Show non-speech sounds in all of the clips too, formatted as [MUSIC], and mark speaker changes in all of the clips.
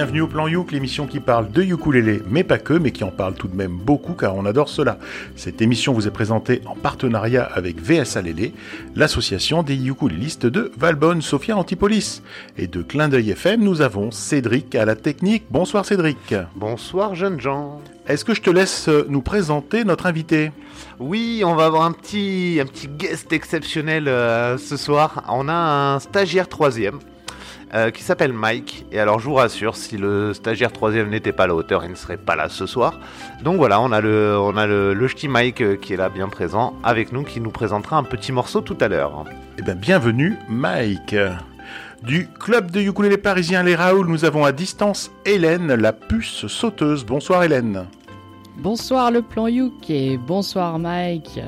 Speaker 1: bienvenue au Plan Youk, l'émission qui parle de ukulélé, mais pas que, mais qui en parle tout de même beaucoup car on adore cela. Cette émission vous est présentée en partenariat avec VSA Lélé, l'association des ukulélistes de Valbonne, Sophia Antipolis. Et de Clin d'œil FM, nous avons Cédric à la technique. Bonsoir Cédric.
Speaker 2: Bonsoir jeunes gens.
Speaker 1: Est-ce que je te laisse nous présenter notre invité?
Speaker 2: Oui, on va avoir un petit, un petit guest exceptionnel euh, ce soir. On a un stagiaire troisième. Euh, qui s'appelle Mike. Et alors je vous rassure, si le stagiaire troisième n'était pas à la hauteur, il ne serait pas là ce soir. Donc voilà, on a le, on a le, le ch'ti Mike euh, qui est là bien présent avec nous, qui nous présentera un petit morceau tout à l'heure.
Speaker 1: Eh bien, bienvenue Mike. Du club de ukulélé parisien Les Raoul, nous avons à distance Hélène, la puce sauteuse. Bonsoir Hélène.
Speaker 3: Bonsoir le plan Youk et bonsoir Mike.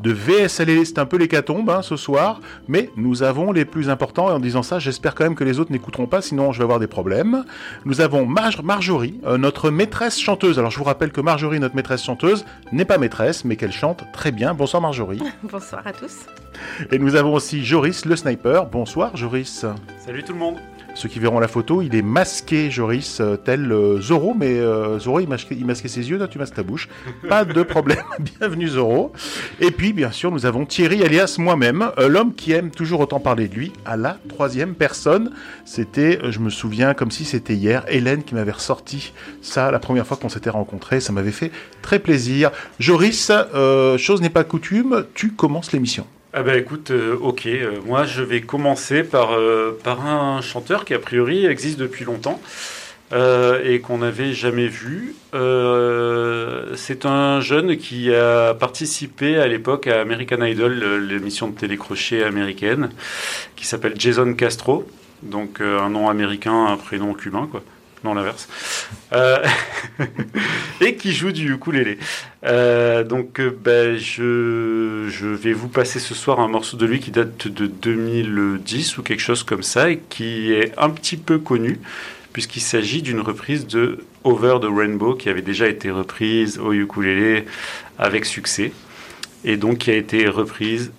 Speaker 1: De VSLL, c'est un peu l'hécatombe hein, ce soir, mais nous avons les plus importants, et en disant ça, j'espère quand même que les autres n'écouteront pas, sinon je vais avoir des problèmes. Nous avons Mar Marjorie, euh, notre maîtresse chanteuse. Alors je vous rappelle que Marjorie, notre maîtresse chanteuse, n'est pas maîtresse, mais qu'elle chante très bien. Bonsoir Marjorie. [LAUGHS]
Speaker 4: Bonsoir à tous.
Speaker 1: Et nous avons aussi Joris, le sniper. Bonsoir Joris.
Speaker 5: Salut tout le monde.
Speaker 1: Ceux qui verront la photo, il est masqué, Joris, euh, tel euh, Zoro, mais euh, Zoro, il masquait, il masquait ses yeux, toi tu masques ta bouche. [LAUGHS] Pas de problème, [LAUGHS] bienvenue Zoro. Et puis, bien sûr, nous avons Thierry, alias moi-même, l'homme qui aime toujours autant parler de lui, à la troisième personne. C'était, je me souviens, comme si c'était hier, Hélène qui m'avait ressorti ça la première fois qu'on s'était rencontrés. Ça m'avait fait très plaisir. Joris, euh, chose n'est pas coutume, tu commences l'émission.
Speaker 5: Ah bah écoute, euh, ok, euh, moi je vais commencer par, euh, par un chanteur qui a priori existe depuis longtemps et qu'on n'avait jamais vu. C'est un jeune qui a participé à l'époque à American Idol, l'émission de télécrochet américaine, qui s'appelle Jason Castro, donc un nom américain, un prénom cubain quoi. Non, l'inverse. Euh, [LAUGHS] et qui joue du ukulélé. Euh, donc, euh, ben, je, je vais vous passer ce soir un morceau de lui qui date de 2010 ou quelque chose comme ça et qui est un petit peu connu puisqu'il s'agit d'une reprise de Over the Rainbow qui avait déjà été reprise au ukulélé avec succès et donc qui a été reprise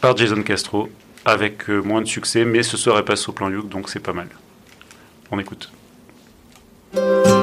Speaker 5: par Jason Castro avec moins de succès mais ce soir elle passe au plan Youk donc c'est pas mal. On écoute.
Speaker 6: you.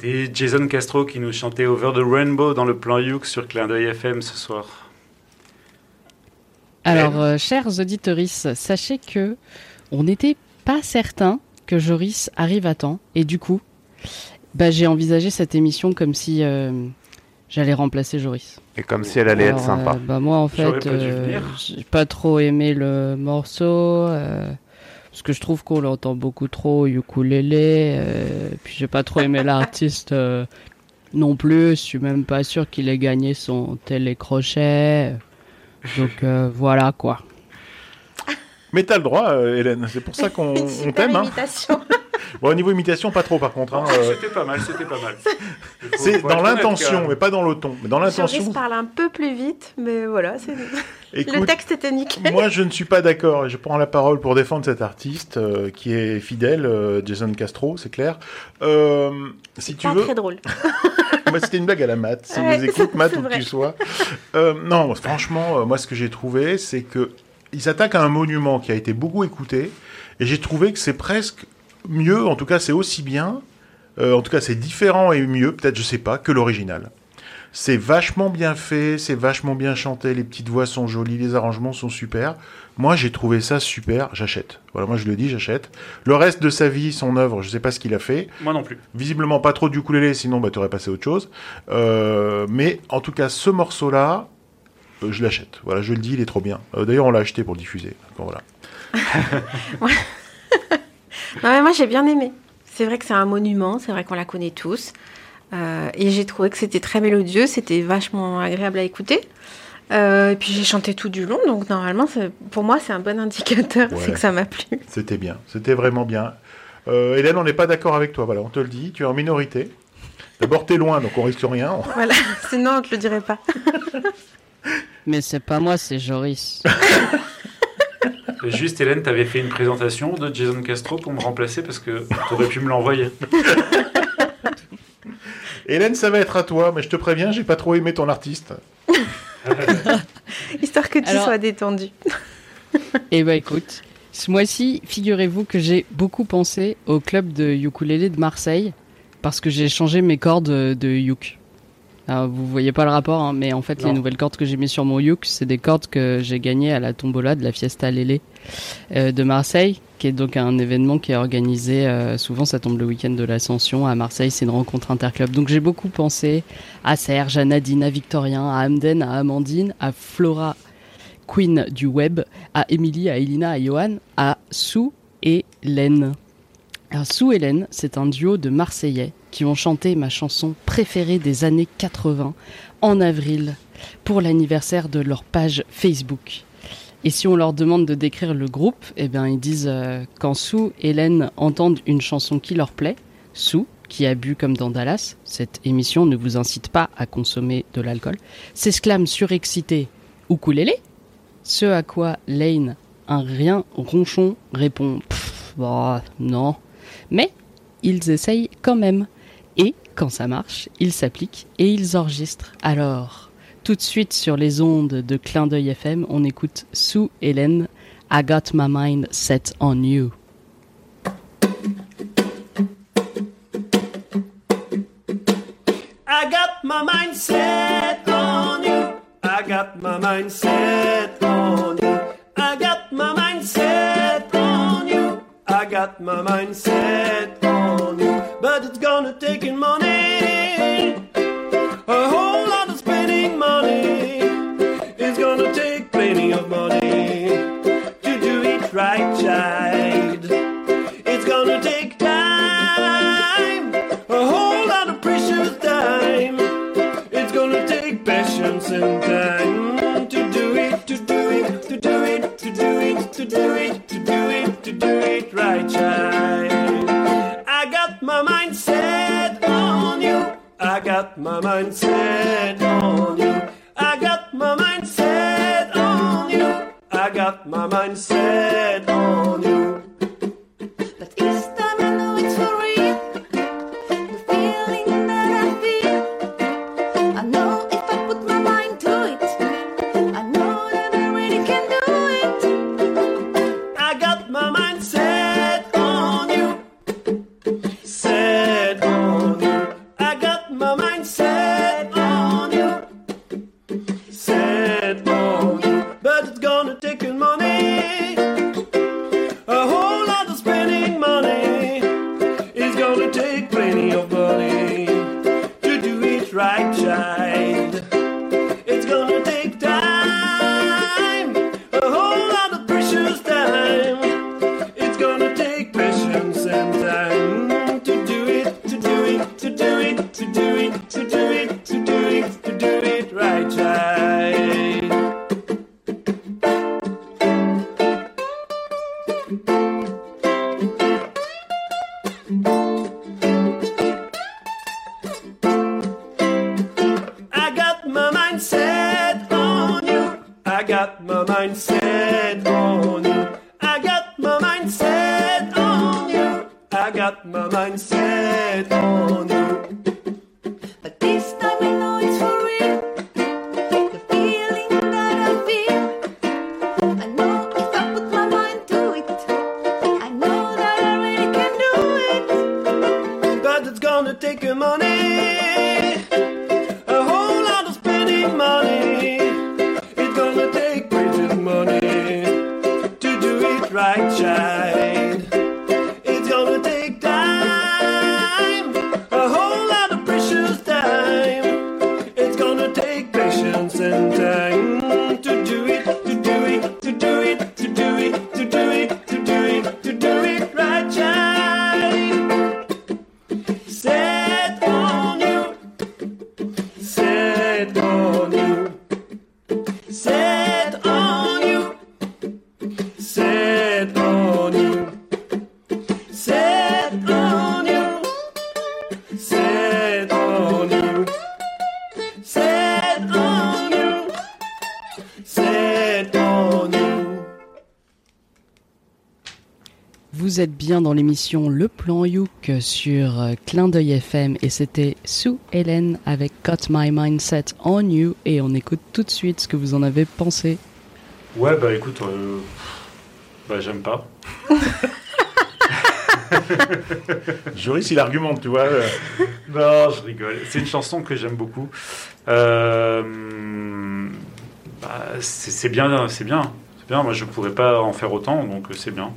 Speaker 5: C'était Jason Castro qui nous chantait Over the Rainbow dans le plan Youk sur Clin d'œil FM ce soir.
Speaker 3: Alors, euh, chers auditeurs, sachez que on n'était pas certain que Joris arrive à temps. Et du coup, bah, j'ai envisagé cette émission comme si euh, j'allais remplacer Joris.
Speaker 2: Et comme si elle allait être
Speaker 3: Alors,
Speaker 2: sympa.
Speaker 3: euh, bah, moi, en fait, euh, j'ai pas trop aimé le morceau. Parce que je trouve qu'on l'entend beaucoup trop au ukulélé. euh, puis j'ai pas trop aimé l'artiste euh, non plus. Je suis même pas sûr qu'il ait gagné son télécrochet. Donc euh, voilà quoi.
Speaker 1: Mais t'as le droit, euh, Hélène. C'est pour ça [LAUGHS] qu'on t'aime. Hein. [LAUGHS] Bon, au niveau imitation, pas trop par contre. hein, euh,
Speaker 5: C'était pas mal, c'était pas mal. [LAUGHS]
Speaker 1: C'est dans l'intention, mais pas dans le ton. Mais dans l'intention,
Speaker 4: parle un peu plus vite, mais voilà, c'est... [LAUGHS] le texte était nickel.
Speaker 1: moi je ne suis pas d'accord et je prends la parole pour défendre cet artiste euh, qui est fidèle, euh, Jason Castro, c'est clair. Euh, si tu
Speaker 4: pas
Speaker 1: veux,
Speaker 4: très drôle. [LAUGHS]
Speaker 1: Moi, c'était une blague à la Matt. Si
Speaker 4: Ouais,
Speaker 1: vous écoute, Matt,
Speaker 4: c'est
Speaker 1: où que
Speaker 4: vrai.
Speaker 1: tu sois. Euh, non, franchement, euh, moi, ce que j'ai trouvé, c'est que il s'attaque à un monument qui a été beaucoup écouté, et j'ai trouvé que c'est presque mieux, en tout cas, c'est aussi bien, euh, en tout cas, c'est différent et mieux, peut-être, je sais pas, que l'original. C'est vachement bien fait, c'est vachement bien chanté, les petites voix sont jolies, les arrangements sont super. Moi, j'ai trouvé ça super, j'achète. Voilà, moi je le dis, j'achète. Le reste de sa vie, son œuvre, je sais pas ce qu'il a fait.
Speaker 5: Moi non plus.
Speaker 1: Visiblement pas trop du ukulélé, sinon bah, t'aurais passé à autre chose. Euh, mais en tout cas, ce morceau-là, euh, je l'achète. Voilà, je le dis, il est trop bien. Euh, D'ailleurs, on l'a acheté pour le diffuser. Donc, voilà. [LAUGHS] [LAUGHS]
Speaker 4: Non, mais moi j'ai bien aimé. C'est vrai que c'est un monument, c'est vrai qu'on la connaît tous. Euh, et j'ai trouvé que c'était très mélodieux, c'était vachement agréable à écouter. Euh, et puis j'ai chanté tout du long, donc normalement, pour moi, c'est un bon indicateur,
Speaker 1: Ouais.
Speaker 4: c'est que ça m'a plu.
Speaker 1: C'était bien, c'était vraiment bien. Euh, Hélène, on n'est pas d'accord avec toi. Voilà, on te le dit, tu es en minorité. D'abord, t'es loin, donc on risque rien. [LAUGHS]
Speaker 4: Voilà, sinon on te le dirait pas.
Speaker 3: Mais c'est pas moi, c'est Joris. [LAUGHS]
Speaker 5: Juste, Hélène, t'avais fait une présentation de Jason Castro pour me remplacer parce que t'aurais pu me l'envoyer. [LAUGHS]
Speaker 1: Hélène, ça va être à toi, mais je te préviens, j'ai pas trop aimé ton artiste. [LAUGHS]
Speaker 4: Histoire que tu
Speaker 3: Alors-
Speaker 4: sois détendu. [LAUGHS]
Speaker 3: Et bah écoute, ce mois-ci, figurez-vous que j'ai beaucoup pensé au club de ukulélé de Marseille parce que j'ai changé mes cordes de uk. Alors, vous voyez pas le rapport, hein, mais en fait,
Speaker 5: Non.
Speaker 3: les nouvelles cordes que j'ai mis sur mon uk, c'est des cordes que j'ai gagnées à la tombola de la Fiesta Lélé euh, de Marseille, qui est donc un événement qui est organisé, euh, souvent ça tombe le week-end de l'Ascension à Marseille, c'est une rencontre interclub. Donc j'ai beaucoup pensé à Serge, à Nadine, à Victorien, à Amden, à Amandine, à Flora, queen du web, à Émilie, à Elina, à Johan, à Sue et Len. Alors Sue et Len, c'est un duo de Marseillais qui ont chanté ma chanson préférée des années 80 en avril pour l'anniversaire de leur page Facebook. Et si on leur demande de décrire le groupe, eh bien ils disent euh, quand Len entendent une chanson qui leur plaît, Sue, qui a bu comme dans Dallas, cette émission ne vous incite pas à consommer de l'alcool, s'exclame surexcité ukulélé, ce à quoi Lane, un rien ronchon, répond Pff, bah, non. Mais ils essayent quand même. Quand ça marche, ils s'appliquent et ils enregistrent. Alors, tout de suite sur les ondes de Clin d'œil FM, on écoute Sue Hélène, I Got My Mind Set on You.
Speaker 7: I got my mind set on you. I got my mind set on you. I got my mind set got my mind set on you, but it's gonna take in money. A whole lot of spending money. It's gonna take plenty of money to do it right, child. It's gonna take time, a whole lot of precious time. It's gonna take patience and time to do it, to do it, to do it, to do it right, child. I got my mind set on you. I got my mind set on you. I got my mind set on you. I got my mind set on you.
Speaker 8: I
Speaker 3: try. Dans l'émission Le Plan Youk sur euh, Clin d'œil FM et c'était Sue Hélène avec Got My Mindset on You et on écoute tout de suite ce que vous en avez pensé.
Speaker 5: Ouais, bah écoute, euh, bah j'aime pas. [LAUGHS]
Speaker 1: Joris, il argumente, tu vois. euh, [LAUGHS]
Speaker 5: Non, je rigole. C'est une chanson que j'aime beaucoup. Euh, bah, c'est bien, c'est bien. C'est bien. Moi, je pourrais pas en faire autant, donc c'est bien.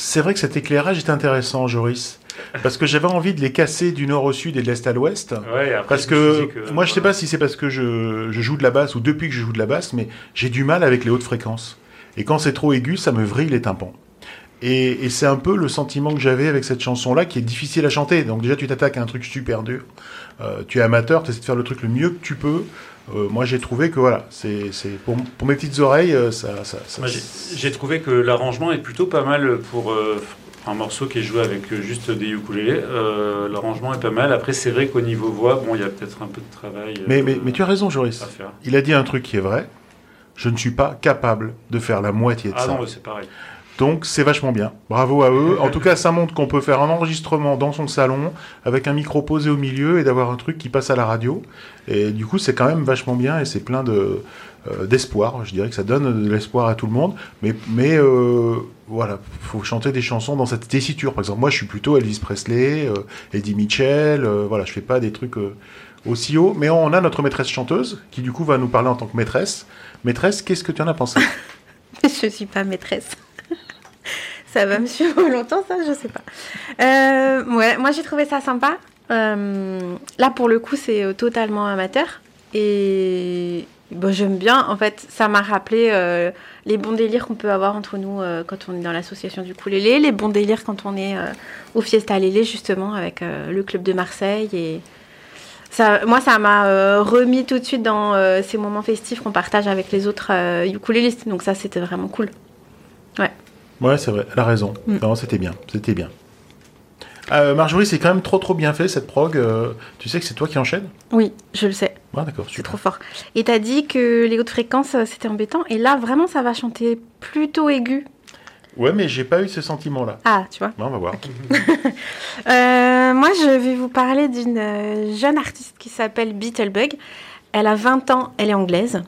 Speaker 1: C'est vrai que cet éclairage est intéressant, Joris. Parce que j'avais envie de les casser du nord au sud et de l'est à l'ouest.
Speaker 5: Ouais, après,
Speaker 1: Parce que, moi, je sais
Speaker 5: voilà.
Speaker 1: pas si c'est parce que je, je joue de la basse ou depuis que je joue de la basse, mais j'ai du mal avec les hautes fréquences. Et quand c'est trop aigu, ça me vrille les tympans. Et, et c'est un peu le sentiment que j'avais avec cette chanson-là, qui est difficile à chanter. Donc déjà, tu t'attaques à un truc super dur. Euh, tu es amateur, tu essaies de faire le truc le mieux que tu peux. Euh, moi, j'ai trouvé que voilà, c'est pour, pour mes petites oreilles, euh, ça, ça, ça-
Speaker 5: Moi, j'ai- trouvé que l'arrangement est plutôt pas mal pour euh, un morceau qui est joué avec juste des ukulélés. Euh, l'arrangement est pas mal. Après, c'est vrai qu'au niveau voix, bon, il y a peut-être un peu de travail.
Speaker 1: Mais, mais, mais tu as raison, Joris. Il a dit un truc qui est vrai. Je ne suis pas capable de faire la moitié de
Speaker 5: Ah
Speaker 1: ça.
Speaker 5: non, c'est pareil.
Speaker 1: Donc c'est vachement bien. Bravo à eux. En tout cas, ça montre qu'on peut faire un enregistrement dans son salon avec un micro posé au milieu et d'avoir un truc qui passe à la radio. Et du coup, c'est quand même vachement bien et c'est plein de euh, d'espoir. Je dirais que ça donne de l'espoir à tout le monde. Mais mais euh, voilà, faut chanter des chansons dans cette tessiture. Par exemple, moi, je suis plutôt Elvis Presley, euh, Eddie Mitchell. euh, voilà, je fais pas des trucs euh, aussi hauts. Mais on a notre maîtresse chanteuse qui du coup va nous parler en tant que maîtresse. Maîtresse, qu'est-ce que tu en as pensé? [LAUGHS]
Speaker 4: Je suis pas maîtresse. Ça va me suivre longtemps, ça, je sais pas. Euh, ouais, moi j'ai trouvé ça sympa. Euh, là, pour le coup, c'est euh, totalement amateur. Et bon, j'aime bien. En fait, ça m'a rappelé les bons délires qu'on peut avoir entre nous quand on est dans l'association du Coulélé, les bons délires quand on est au Fiesta Lélé, justement, avec le club de Marseille. Et ça, moi, ça m'a remis tout de suite dans ces moments festifs qu'on partage avec les autres euh, ukulélistes. Donc, ça, c'était vraiment cool.
Speaker 1: Ouais, c'est vrai, elle a raison.
Speaker 4: Mm.
Speaker 1: Non, c'était bien, c'était bien. Euh, Marjorie, c'est quand même trop trop bien fait cette prog. euh, tu sais que c'est toi qui enchaînes
Speaker 4: Oui, je le sais.
Speaker 1: Ouais, d'accord,
Speaker 4: C'est trop fort. Et t'as dit que les hautes fréquences, euh, c'était embêtant. Et là, vraiment, ça va chanter plutôt aigu.
Speaker 1: Ouais, mais j'ai pas eu ce sentiment-là.
Speaker 4: Ah, tu vois.
Speaker 1: Ouais, on va voir. [LAUGHS]
Speaker 4: Euh, moi, je vais vous parler d'une jeune artiste qui s'appelle Beetlebug. Elle a 20 ans, elle est anglaise.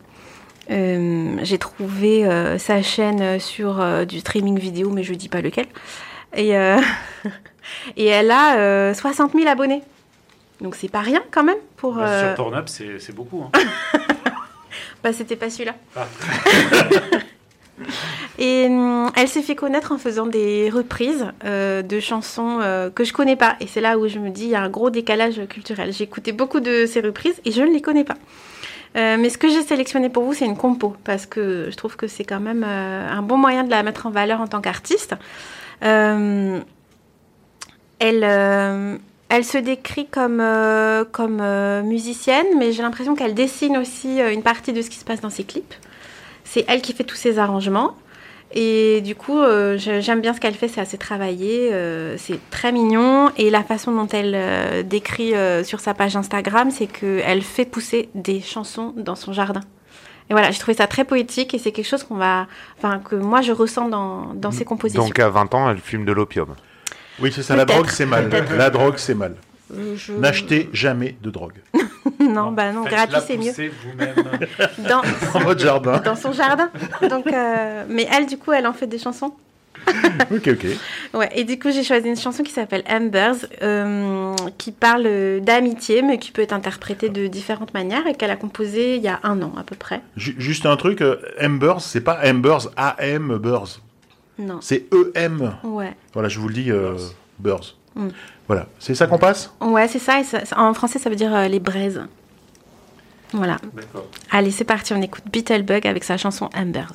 Speaker 4: Euh, J'ai trouvé euh, sa chaîne sur euh, du streaming vidéo, mais je dis pas lequel. Et, [LAUGHS] et elle a euh, 60 000 abonnés. Donc c'est pas rien quand même pour.
Speaker 5: Bah, Sur Pornhub, c'est beaucoup. hein. [LAUGHS]
Speaker 4: Bah, c'était pas celui-là.
Speaker 5: Ah. [LAUGHS]
Speaker 4: Et hum, elle s'est fait connaître en faisant des reprises de chansons que je connais pas. Et c'est là où je me dis, il y a un gros décalage culturel. J'ai écouté beaucoup de ces reprises et je ne les connais pas. Euh, mais ce que j'ai sélectionné pour vous, c'est une compo, parce que je trouve que c'est quand même euh, un bon moyen de la mettre en valeur en tant qu'artiste. Euh, elle, elle se décrit comme, comme musicienne, mais j'ai l'impression qu'elle dessine aussi une partie de ce qui se passe dans ses clips. C'est elle qui fait tous ses arrangements. Et du coup, euh, j'aime bien ce qu'elle fait, c'est assez travaillé, euh, c'est très mignon. Et la façon dont elle euh, décrit euh, sur sa page Instagram, c'est qu'elle fait pousser des chansons dans son jardin. Et voilà, j'ai trouvé ça très poétique et c'est quelque chose qu'on va, enfin, que moi je ressens dans, dans ses compositions.
Speaker 2: Donc à 20 ans, elle fume de l'opium.
Speaker 1: Oui, c'est ça, la drogue c'est mal. La drogue c'est mal.
Speaker 4: Je-
Speaker 1: N'achetez jamais de drogue. [LAUGHS] [LAUGHS]
Speaker 4: non, bah non, gratuit c'est mieux.
Speaker 5: vous-même. [LAUGHS]
Speaker 4: Dans, [LAUGHS]
Speaker 1: Dans votre jardin.
Speaker 4: dans son jardin. Donc, euh, mais elle, du coup, elle en fait des chansons.
Speaker 1: Ok, ok.
Speaker 4: Ouais, et du coup, j'ai choisi une chanson qui s'appelle Embers, euh, qui parle euh, d'amitié, mais qui peut être interprétée de différentes manières et qu'elle a composée il y a un an à peu près.
Speaker 1: Ju- Juste un truc, euh, Embers, c'est pas Embers, A-M.
Speaker 4: Non.
Speaker 1: C'est E-M.
Speaker 4: Ouais.
Speaker 1: Voilà, je vous le dis, euh, Burs.
Speaker 4: Mm.
Speaker 1: Voilà, c'est ça qu'on passe?
Speaker 4: Ouais, c'est ça, ça- En français, ça veut dire euh, les braises. Voilà. Allez, c'est parti, on écoute Beetlebug avec sa chanson Embers.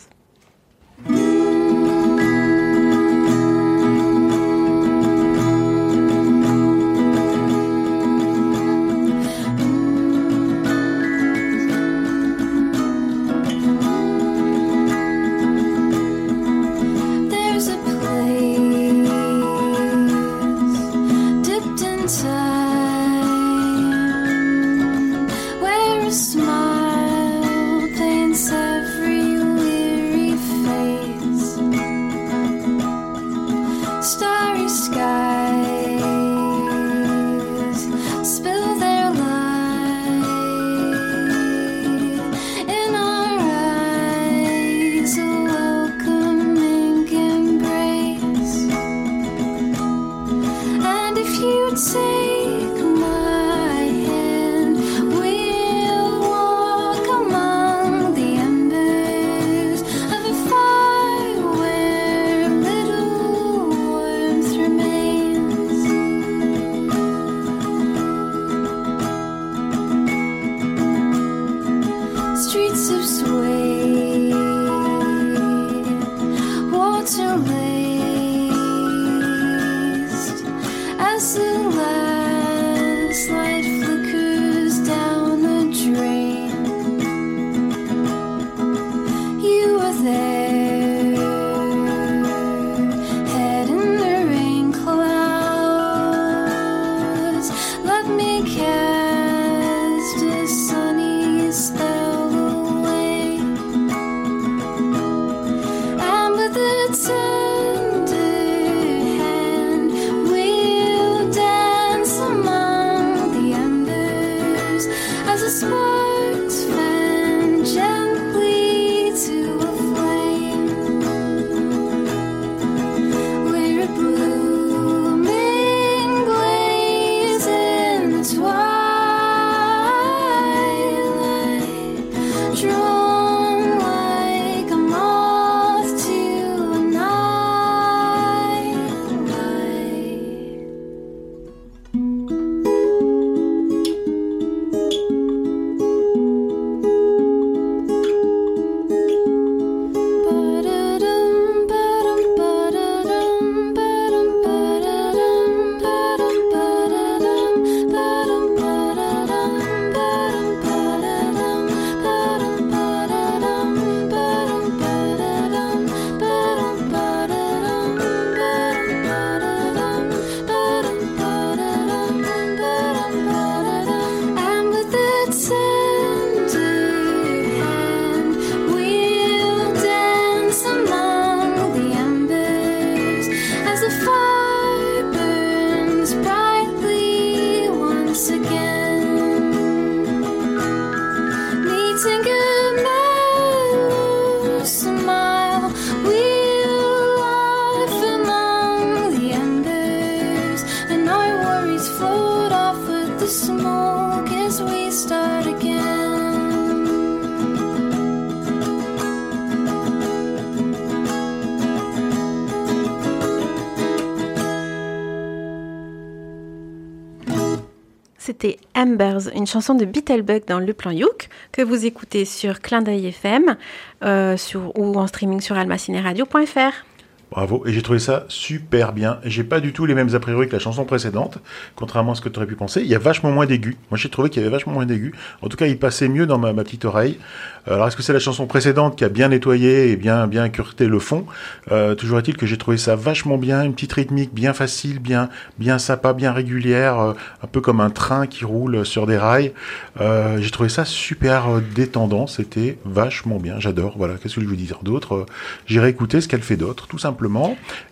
Speaker 4: Une chanson de Beetlebug dans Le Plan Youk, que vous écoutez sur Clin d'œil FM euh, ou en streaming sur almacineradio.fr.
Speaker 1: Bravo. Et j'ai trouvé ça super bien. J'ai pas du tout les mêmes a priori que la chanson précédente, contrairement à ce que tu aurais pu penser. Il y a vachement moins d'aigus. Moi, j'ai trouvé qu'il y avait vachement moins d'aigus. En tout cas, il passait mieux dans ma, petite oreille. Alors, est-ce que c'est la chanson précédente qui a bien nettoyé et bien, bien cureté le fond? Euh, Toujours est-il que j'ai trouvé ça vachement bien. Une petite rythmique bien facile, bien, bien sympa, bien régulière, euh, un peu comme un train qui roule sur des rails. Euh, j'ai trouvé ça super détendant. C'était vachement bien. J'adore. Voilà. Qu'est-ce que je veux dire d'autre? J'irai écouter ce qu'elle fait d'autre, tout simplement.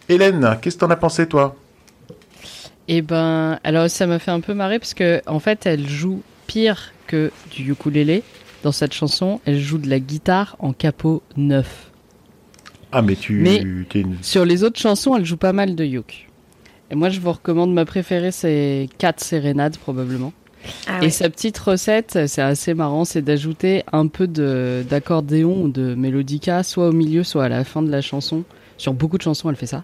Speaker 1: Hélène, qu'est-ce que t'en as pensé, toi?
Speaker 3: Et ben, alors ça m'a fait un peu marrer parce que en fait, elle joue pire que du ukulélé dans cette chanson. Elle joue de la guitare en capot neuf.
Speaker 1: Ah, mais tu
Speaker 3: Mais-
Speaker 1: une...
Speaker 3: Sur les autres chansons, elle joue pas mal de uk. Et moi, je vous recommande ma préférée, c'est 4 sérénades probablement.
Speaker 4: Ah
Speaker 3: Et sa petite recette, c'est assez marrant, c'est d'ajouter un peu de d'accordéon ou de mélodica, soit au milieu, soit à la fin de la chanson. Sur beaucoup de chansons, elle fait ça.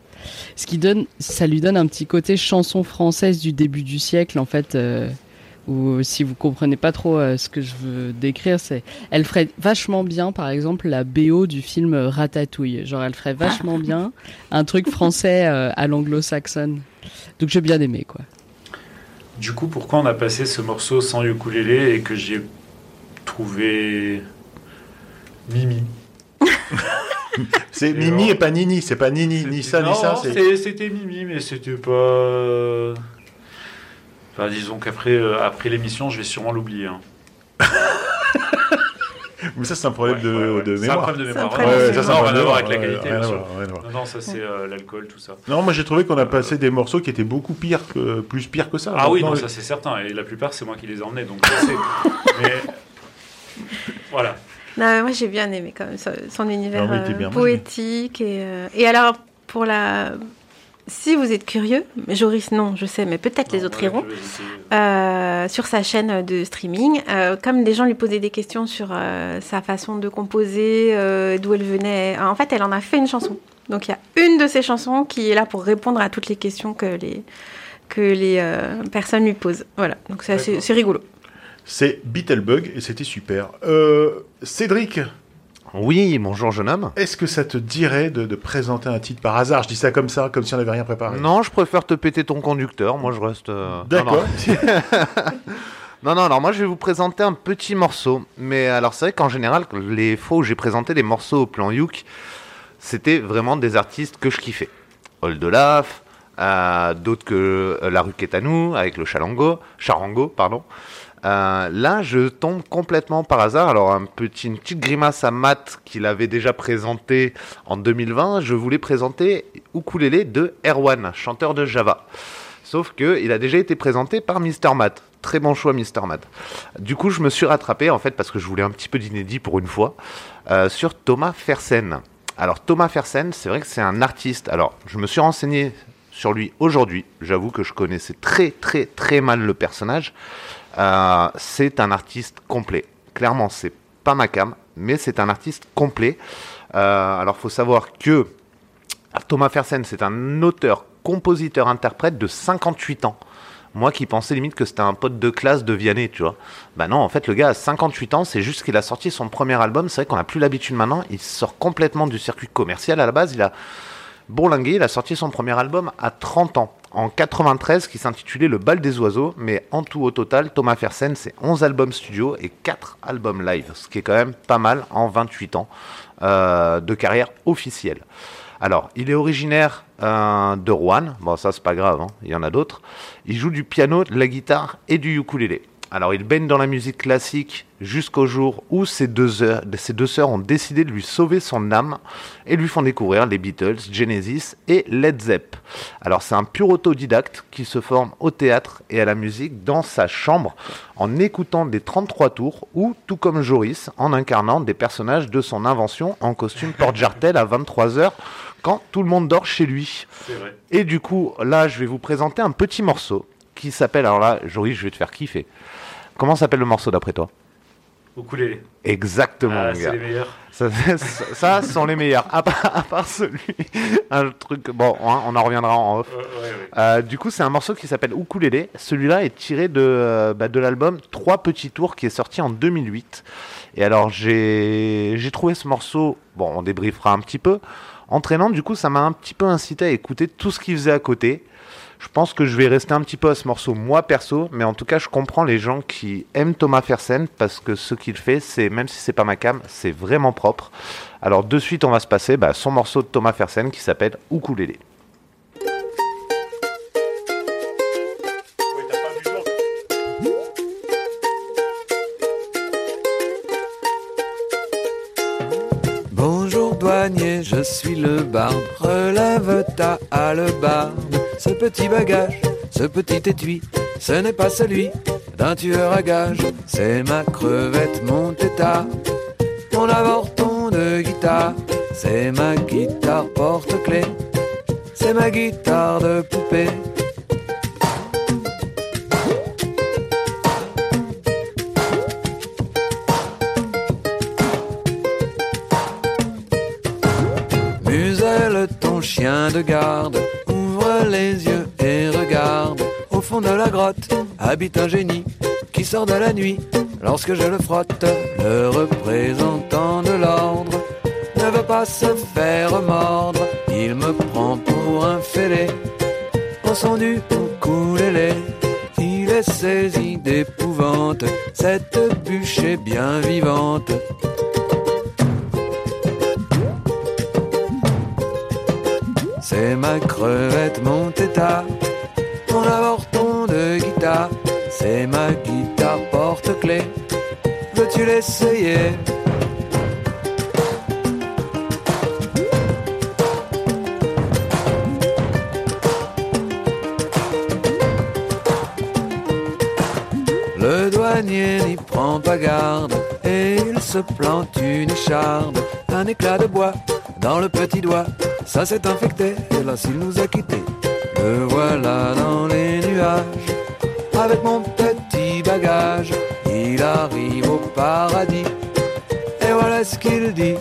Speaker 3: Ce qui donne, ça lui donne un petit côté chanson française du début du siècle, en fait. euh, ou si vous comprenez pas trop euh, ce que je veux décrire, c'est, elle ferait vachement bien, par exemple, la BO du film Ratatouille. Genre, elle ferait vachement bien un truc français euh, à l'anglo-saxonne. Donc j'ai bien aimé, quoi.
Speaker 5: Du coup, pourquoi on a passé ce morceau sans ukulélé et que j'ai trouvé Mimi? [LAUGHS] [LAUGHS]
Speaker 1: C'est Mimi
Speaker 5: alors
Speaker 1: et pas Nini, c'est pas Nini, ni ça,
Speaker 5: Non,
Speaker 1: ni ça.
Speaker 5: C'était Mimi, mais c'était pas. Enfin, disons qu'après euh, après l'émission, je vais sûrement l'oublier. hein. [LAUGHS]
Speaker 1: Mais ça, c'est un problème
Speaker 5: Ouais,
Speaker 1: de,
Speaker 5: ouais, ouais.
Speaker 1: de
Speaker 5: C'est un
Speaker 1: mémoire.
Speaker 5: problème de
Speaker 4: C'est un
Speaker 5: mémoire.
Speaker 4: problème
Speaker 5: Ouais,
Speaker 4: de
Speaker 5: ouais, ça, ça n'a
Speaker 1: mémoire.
Speaker 5: rien à voir avec la qualité. Non, non, ça c'est euh, l'alcool, tout ça.
Speaker 1: Non, moi j'ai trouvé qu'on a passé des morceaux qui étaient beaucoup pires que, plus pires que ça.
Speaker 5: Ah oui,
Speaker 1: Non,
Speaker 5: ça c'est certain. Et la plupart, c'est moi qui les ai emmenés, donc je sais. [LAUGHS] Mais voilà.
Speaker 4: Non, mais moi j'ai bien aimé quand même son, univers
Speaker 1: Ah oui,
Speaker 4: euh,
Speaker 1: bien.
Speaker 4: Poétique. Et, euh, et alors, pour la. Si vous êtes curieux, Joris non, je sais, mais peut-être les autres
Speaker 5: ouais,
Speaker 4: iront. euh, sur sa chaîne de streaming. Euh, comme des gens lui posaient des questions sur euh, sa façon de composer, euh, d'où elle venait. En fait, elle en a fait une chanson. Donc il y a une de ses chansons qui est là pour répondre à toutes les questions que les, que les euh, personnes lui posent. Voilà, donc c'est rigolo.
Speaker 1: C'est Beetlebug et c'était super. Euh, Cédric,
Speaker 2: Oui, bonjour jeune homme.
Speaker 1: est-ce que ça te dirait de, de présenter un titre par hasard? Je dis ça comme ça, comme si on n'avait rien préparé.
Speaker 2: Non, je préfère te péter ton conducteur. Moi, je reste. euh,
Speaker 1: D'accord. [LAUGHS]
Speaker 2: Non, non, alors moi je vais vous présenter un petit morceau. Mais alors c'est vrai qu'en général, les fois où j'ai présenté les morceaux au plan Youk, c'était vraiment des artistes que je kiffais. Old Olaf, euh, d'autres que La Rue Quétanou, avec le Chalango, Charango, pardon. Euh, là, je tombe complètement par hasard. Alors, un petit, une petite grimace à Matt qu'il avait déjà présenté en 2020. Je voulais présenter Ukulele de Erwan, chanteur de Java. Sauf que il a déjà été présenté par Mr. Matt. Très bon choix, Mr. Matt. Du coup, je me suis rattrapé, en fait, parce que je voulais un petit peu d'inédit pour une fois, euh, sur Thomas Fersen. Alors, Thomas Fersen, c'est vrai que c'est un artiste. Alors, je me suis renseigné sur lui aujourd'hui. J'avoue que je connaissais très, très, très mal le personnage. Euh, c'est un artiste complet. Clairement, c'est pas ma cam, mais c'est un artiste complet. Euh, alors, faut savoir que Thomas Fersen, c'est un auteur, compositeur, interprète de 58 ans. Moi qui pensais limite que c'était un pote de classe de Vianney, tu vois. Bah non, en fait, le gars a 58 ans, c'est juste qu'il a sorti son premier album. C'est vrai qu'on n'a plus l'habitude maintenant. Il sort complètement du circuit commercial. À la base, il a bourlingué, il a sorti son premier album à 30 ans, en 93, qui s'intitulait Le bal des oiseaux. Mais en tout, au total, Thomas Fersen, c'est 11 albums studio et 4 albums live, ce qui est quand même pas mal en 28 ans euh, de carrière officielle. Alors, il est originaire euh, de Rouen. Bon, ça, c'est pas grave, hein, il y en a d'autres. Il joue du piano, de la guitare et du ukulélé. Alors, il baigne dans la musique classique jusqu'au jour où ses deux, heures, ses deux sœurs ont décidé de lui sauver son âme et lui font découvrir les Beatles, Genesis et Led Zepp. Alors, c'est un pur autodidacte qui se forme au théâtre et à la musique dans sa chambre en écoutant des 33 tours ou, tout comme Joris, en incarnant des personnages de son invention en costume porte-jartel à 23h quand tout le monde dort chez lui.
Speaker 5: Vrai.
Speaker 2: Et du coup, là, je vais vous présenter un petit morceau qui s'appelle. Alors là, Joris, je vais te faire kiffer. Comment s'appelle le morceau d'après toi?
Speaker 5: Ukulélé.
Speaker 2: Exactement,
Speaker 5: Ah, c'est les meilleurs.
Speaker 2: Ça, ça, ça, ce sont les meilleurs. À part, à part celui, un truc. Bon, hein, on en reviendra en off.
Speaker 5: Ouais, ouais, ouais.
Speaker 2: Euh, du coup, c'est un morceau qui s'appelle Ukulele. Celui-là est tiré de, euh, bah, de l'album Trois petits tours qui est sorti en 2008. Et alors, j'ai j'ai trouvé ce morceau, bon, on débriefera un petit peu, entraînant. Du coup, ça m'a un petit peu incité à écouter tout ce qu'il faisait à côté. Je pense que je vais rester un petit peu à ce morceau, moi perso, mais en tout cas, je comprends les gens qui aiment Thomas Fersen parce que ce qu'il fait, c'est même si c'est pas ma cam, c'est vraiment propre. Alors, de suite, on va se passer bah, son morceau de Thomas Fersen qui s'appelle Ukulele.
Speaker 9: Je suis le barde. Relève ta hallebarde. Ce petit bagage, ce petit étui, ce n'est pas celui d'un tueur à gage. C'est ma crevette, mon tétard, mon avorton de guitare. C'est ma guitare porte-clés, c'est ma guitare de poupée. De garde, ouvre les yeux et regarde. Au fond de la grotte habite un génie qui sort de la nuit. Lorsque je le frotte, le représentant de l'ordre ne veut pas se faire mordre. Il me prend pour un fêlé au son du ukulélé. Il est saisi d'épouvante, cette bûche est bien vivante. C'est ma crevette, mon tétard, mon avorton de guitare. C'est ma guitare porte-clés. Veux-tu l'essayer? Le douanier n'y prend pas garde et il se plante une écharde, un éclat de bois dans le petit doigt. Ça s'est infecté et là s'il nous a quittés, le voilà dans les nuages. Avec mon petit bagage, il arrive au paradis. Et voilà ce qu'il dit.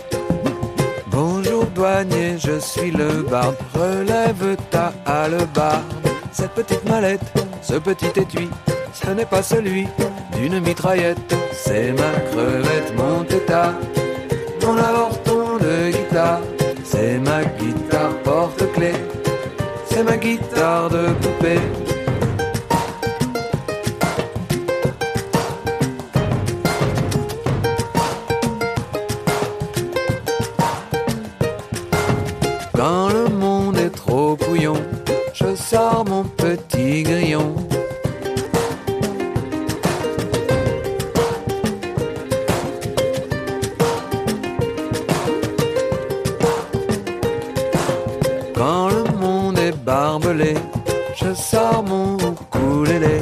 Speaker 9: Bonjour douanier, je suis le barde. Relève ta hallebarde. Cette petite mallette, ce petit étui, ce n'est pas celui d'une mitraillette. C'est ma crevette, mon tétard, mon avorton de guitare. C'est ma guitare porte-clés, c'est ma guitare de poupée. Quand le monde est trop couillon, je sors mon petit grillon. Sors mon ukulélé.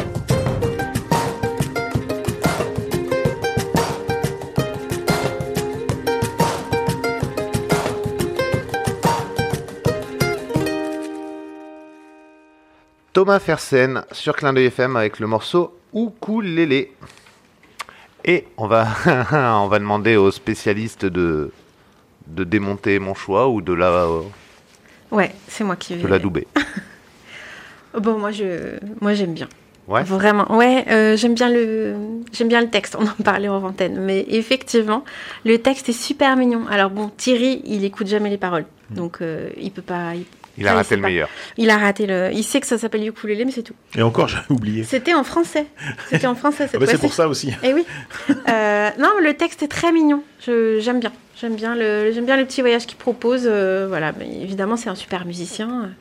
Speaker 2: Thomas Fersen sur Clin d'œil FM avec le morceau Ukulele. Et on va, [LAUGHS] on va demander aux spécialistes de, de démonter mon choix ou de la,
Speaker 4: Ouais, c'est moi qui vais.
Speaker 2: de la douber. [LAUGHS]
Speaker 4: Bon, moi, je, moi, j'aime bien.
Speaker 2: Ouais.
Speaker 4: Vraiment. Ouais, euh, j'aime bien le, j'aime bien le texte. On en parlait en antenne, mais effectivement, le texte est super mignon. Alors bon, Thierry, il écoute jamais les paroles, donc euh, il peut pas. Il,
Speaker 2: Il a
Speaker 4: Ouais,
Speaker 2: raté le
Speaker 4: pas-
Speaker 2: meilleur.
Speaker 4: il a raté le. Il sait que ça s'appelle ukulélé, mais c'est tout.
Speaker 1: Et encore, [LAUGHS] j'avais oublié.
Speaker 4: C'était en français. C'était en français
Speaker 1: Ah
Speaker 4: cette
Speaker 1: bah, c'est pour ça aussi.
Speaker 4: Eh oui. Euh, non, mais le texte est très mignon. Je- J'aime bien. J'aime bien le, j'aime bien le petit voyage qu'il propose. euh, voilà, mais évidemment, c'est un super musicien.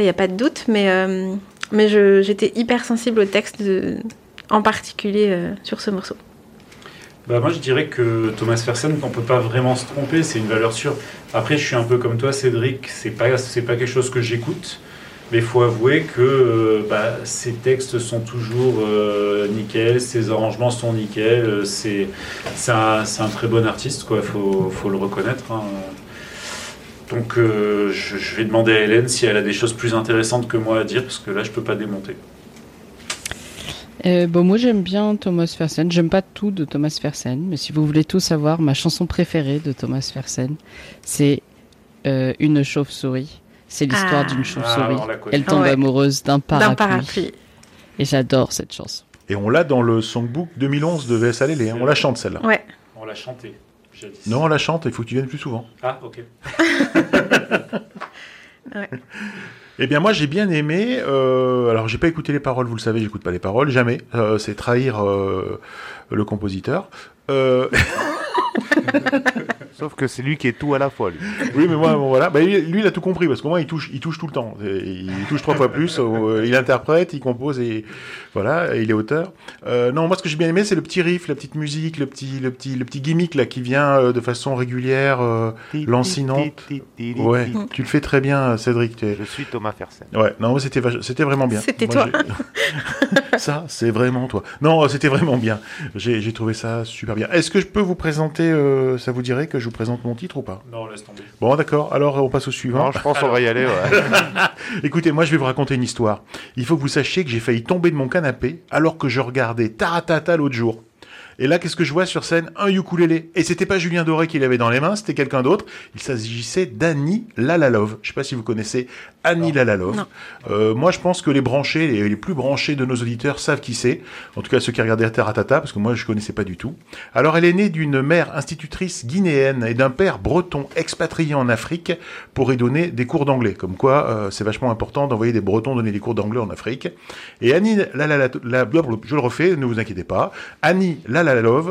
Speaker 4: Il n'y a pas de doute. Mais, euh, mais j'étais hyper sensible au texte, en particulier euh, sur ce morceau.
Speaker 5: Bah, moi, je dirais que Thomas Fersen, on peut pas vraiment se tromper, c'est une valeur sûre. Après, je suis un peu comme toi, Cédric, c'est pas, pas quelque chose que j'écoute, mais il faut avouer que euh, bah, ses textes sont toujours euh, nickel, ses arrangements sont nickel, euh, c'est, c'est, un, c'est un très bon artiste, quoi, faut, faut le reconnaître. hein. Donc, euh, je, je vais demander à Hélène si elle a des choses plus intéressantes que moi à dire, parce que là, je peux pas démonter.
Speaker 3: Euh, bon, moi j'aime bien Thomas Fersen. J'aime pas tout de Thomas Fersen, mais si vous voulez tout savoir, ma chanson préférée de Thomas Fersen, c'est euh, Une chauve-souris. C'est l'histoire
Speaker 4: Ah.
Speaker 3: d'une
Speaker 5: Ah,
Speaker 3: chauve-souris. Elle tombe
Speaker 4: Ouais.
Speaker 3: amoureuse d'un parapluie. Et j'adore cette chanson.
Speaker 1: Et on l'a dans le songbook 2011 de VS Alélé, hein. on la chante celle-là.
Speaker 4: Ouais.
Speaker 5: On l'a chanté, jadis.
Speaker 1: Non, on la chante, il faut que tu viennes plus souvent.
Speaker 5: Ah, ok. [LAUGHS]
Speaker 1: Eh bien, moi, j'ai bien aimé. euh, alors, j'ai pas écouté les paroles, vous le savez, j'écoute pas les paroles, jamais. Euh, c'est trahir euh, le compositeur. [LAUGHS]
Speaker 2: Sauf que c'est lui qui est tout à la fois, lui.
Speaker 1: oui, mais moi, bon, voilà. Bah, lui, lui, il a tout compris parce qu'au moins, il touche, il touche tout le temps. Il touche trois fois plus. euh, il interprète, il compose et voilà, et il est auteur. Euh, non, moi, ce que j'ai bien aimé, c'est le petit riff, la petite musique, le petit, le petit, le petit gimmick là qui vient euh, de façon régulière, euh, lancinante. Ouais, tu le fais très bien, Cédric.
Speaker 2: Je suis Thomas Fersen.
Speaker 1: Ouais, non, moi, c'était c'était vraiment bien.
Speaker 4: C'était toi. [LAUGHS]
Speaker 1: ça, c'est vraiment toi. Non, c'était vraiment bien. J'ai j'ai trouvé ça super bien. Est-ce que je peux vous présenter, euh, ça vous dirait que je vous présente mon titre ou pas?
Speaker 5: Non, laisse tomber.
Speaker 1: Bon, d'accord. Alors, on passe au suivant.
Speaker 2: Non, je pense qu'on va y aller, ouais. [LAUGHS]
Speaker 1: Écoutez, moi, je vais vous raconter une histoire. Il faut que vous sachiez que j'ai failli tomber de mon canapé alors que je regardais Taratata l'autre jour. Et là, qu'est-ce que je vois sur scène Un ukulélé. Et c'était pas Julien Doré qui l'avait dans les mains, c'était quelqu'un d'autre. Il s'agissait d'Annie Lalalove. Je sais pas si vous connaissez Annie Lalalove.
Speaker 4: Non.
Speaker 1: Euh, moi, je pense que les branchés, les, les plus branchés de nos auditeurs savent qui c'est. En tout cas, ceux qui regardaient Taratata, parce que moi, je connaissais pas du tout. Alors, elle est née d'une mère institutrice guinéenne et d'un père breton expatrié en Afrique pour y donner des cours d'anglais. Comme quoi, euh, c'est vachement important d'envoyer des Bretons donner des cours d'anglais en Afrique. Et Annie Lalalove, je le refais, ne vous inquiétez pas. Annie Lalalove,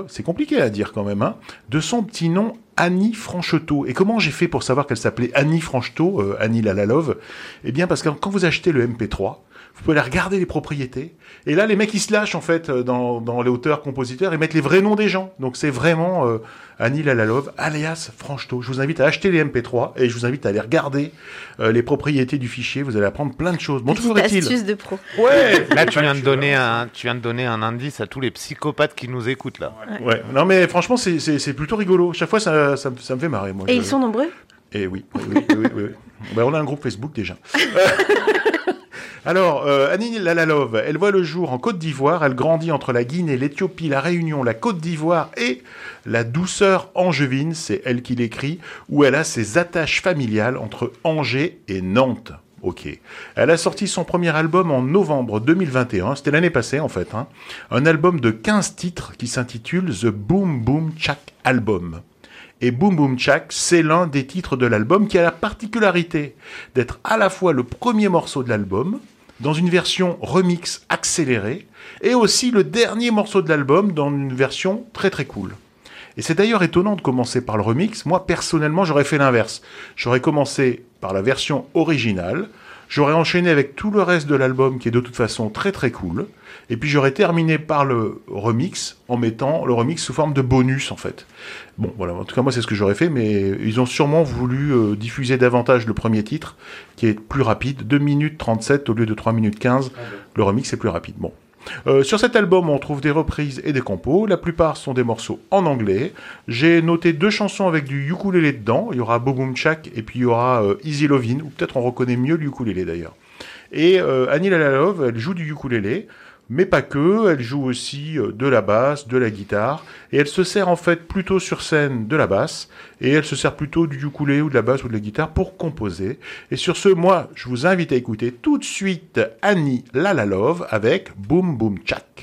Speaker 1: c'est compliqué à dire quand même, hein, de son petit nom Annie Francheteau. Et comment j'ai fait pour savoir qu'elle s'appelait Annie Francheteau, euh, Annie Lalalove Eh bien, parce que quand vous achetez le MP3, vous pouvez aller regarder les propriétés. Et là, les mecs, ils se lâchent, en fait, euh, dans, dans les auteurs-compositeurs, et mettent les vrais noms des gens. Donc, c'est vraiment euh, Annie Lalalove, alias Francheteau. Je vous invite à acheter les MP3, et je vous invite à aller regarder euh, les propriétés du fichier. Vous allez apprendre plein de choses. Bon, toujours est-il...
Speaker 4: astuce de pro.
Speaker 1: Ouais [LAUGHS]
Speaker 2: Là, tu viens, de donner un, tu viens de donner un indice à tous les psychopathes qui nous écoutent, là.
Speaker 1: Ouais, non mais franchement c'est- c'est c'est plutôt rigolo. Chaque fois ça, ça, me- ça me fait marrer moi.
Speaker 4: Et
Speaker 1: je-
Speaker 4: ils sont nombreux?
Speaker 1: Et oui, oui, oui, oui, oui, oui. [LAUGHS] Ben, on a un groupe Facebook déjà. [LAUGHS] Alors, euh, Annie Lalalove, elle voit le jour en Côte d'Ivoire. Elle grandit entre la Guinée, l'Éthiopie, la Réunion, la Côte d'Ivoire et la douceur angevine. C'est elle qui l'écrit, où elle a ses attaches familiales entre Angers et Nantes. Ok. Elle a sorti son premier album en novembre 2021. C'était l'année passée, en fait. hein. Un album de 15 titres qui s'intitule The Boom Boom Chak Album. Et Boom Boom Chak, c'est l'un des titres de l'album qui a la particularité d'être à la fois le premier morceau de l'album, dans une version remix accélérée, et aussi le dernier morceau de l'album dans une version très très cool. Et c'est d'ailleurs étonnant de commencer par le remix. Moi, personnellement, j'aurais fait l'inverse. J'aurais commencé par la version originale, j'aurais enchaîné avec tout le reste de l'album qui est de toute façon très très cool, et puis j'aurais terminé par le remix en mettant le remix sous forme de bonus en fait. Bon, voilà, en tout cas moi c'est ce que j'aurais fait, mais ils ont sûrement voulu euh, diffuser davantage le premier titre, qui est plus rapide, 2 minutes 37 au lieu de 3 minutes 15. Le remix est plus rapide. Bon. Euh, sur cet album, on trouve des reprises et des compos. La plupart sont des morceaux en anglais. J'ai noté deux chansons avec du ukulélé dedans. Il y aura Boboom Chak et puis il y aura euh, Easy Lovin', ou peut-être on reconnaît mieux le ukulélé d'ailleurs. Et euh, Annie Lalalove, elle joue du ukulélé, mais pas que. Elle joue aussi euh, de la basse, de la guitare, et elle se sert en fait plutôt sur scène de la basse, et elle se sert plutôt du ukulélé ou de la basse ou de la guitare pour composer. Et sur ce, moi, je vous invite à écouter tout de suite Annie Lalalove avec Boom Boom Chak.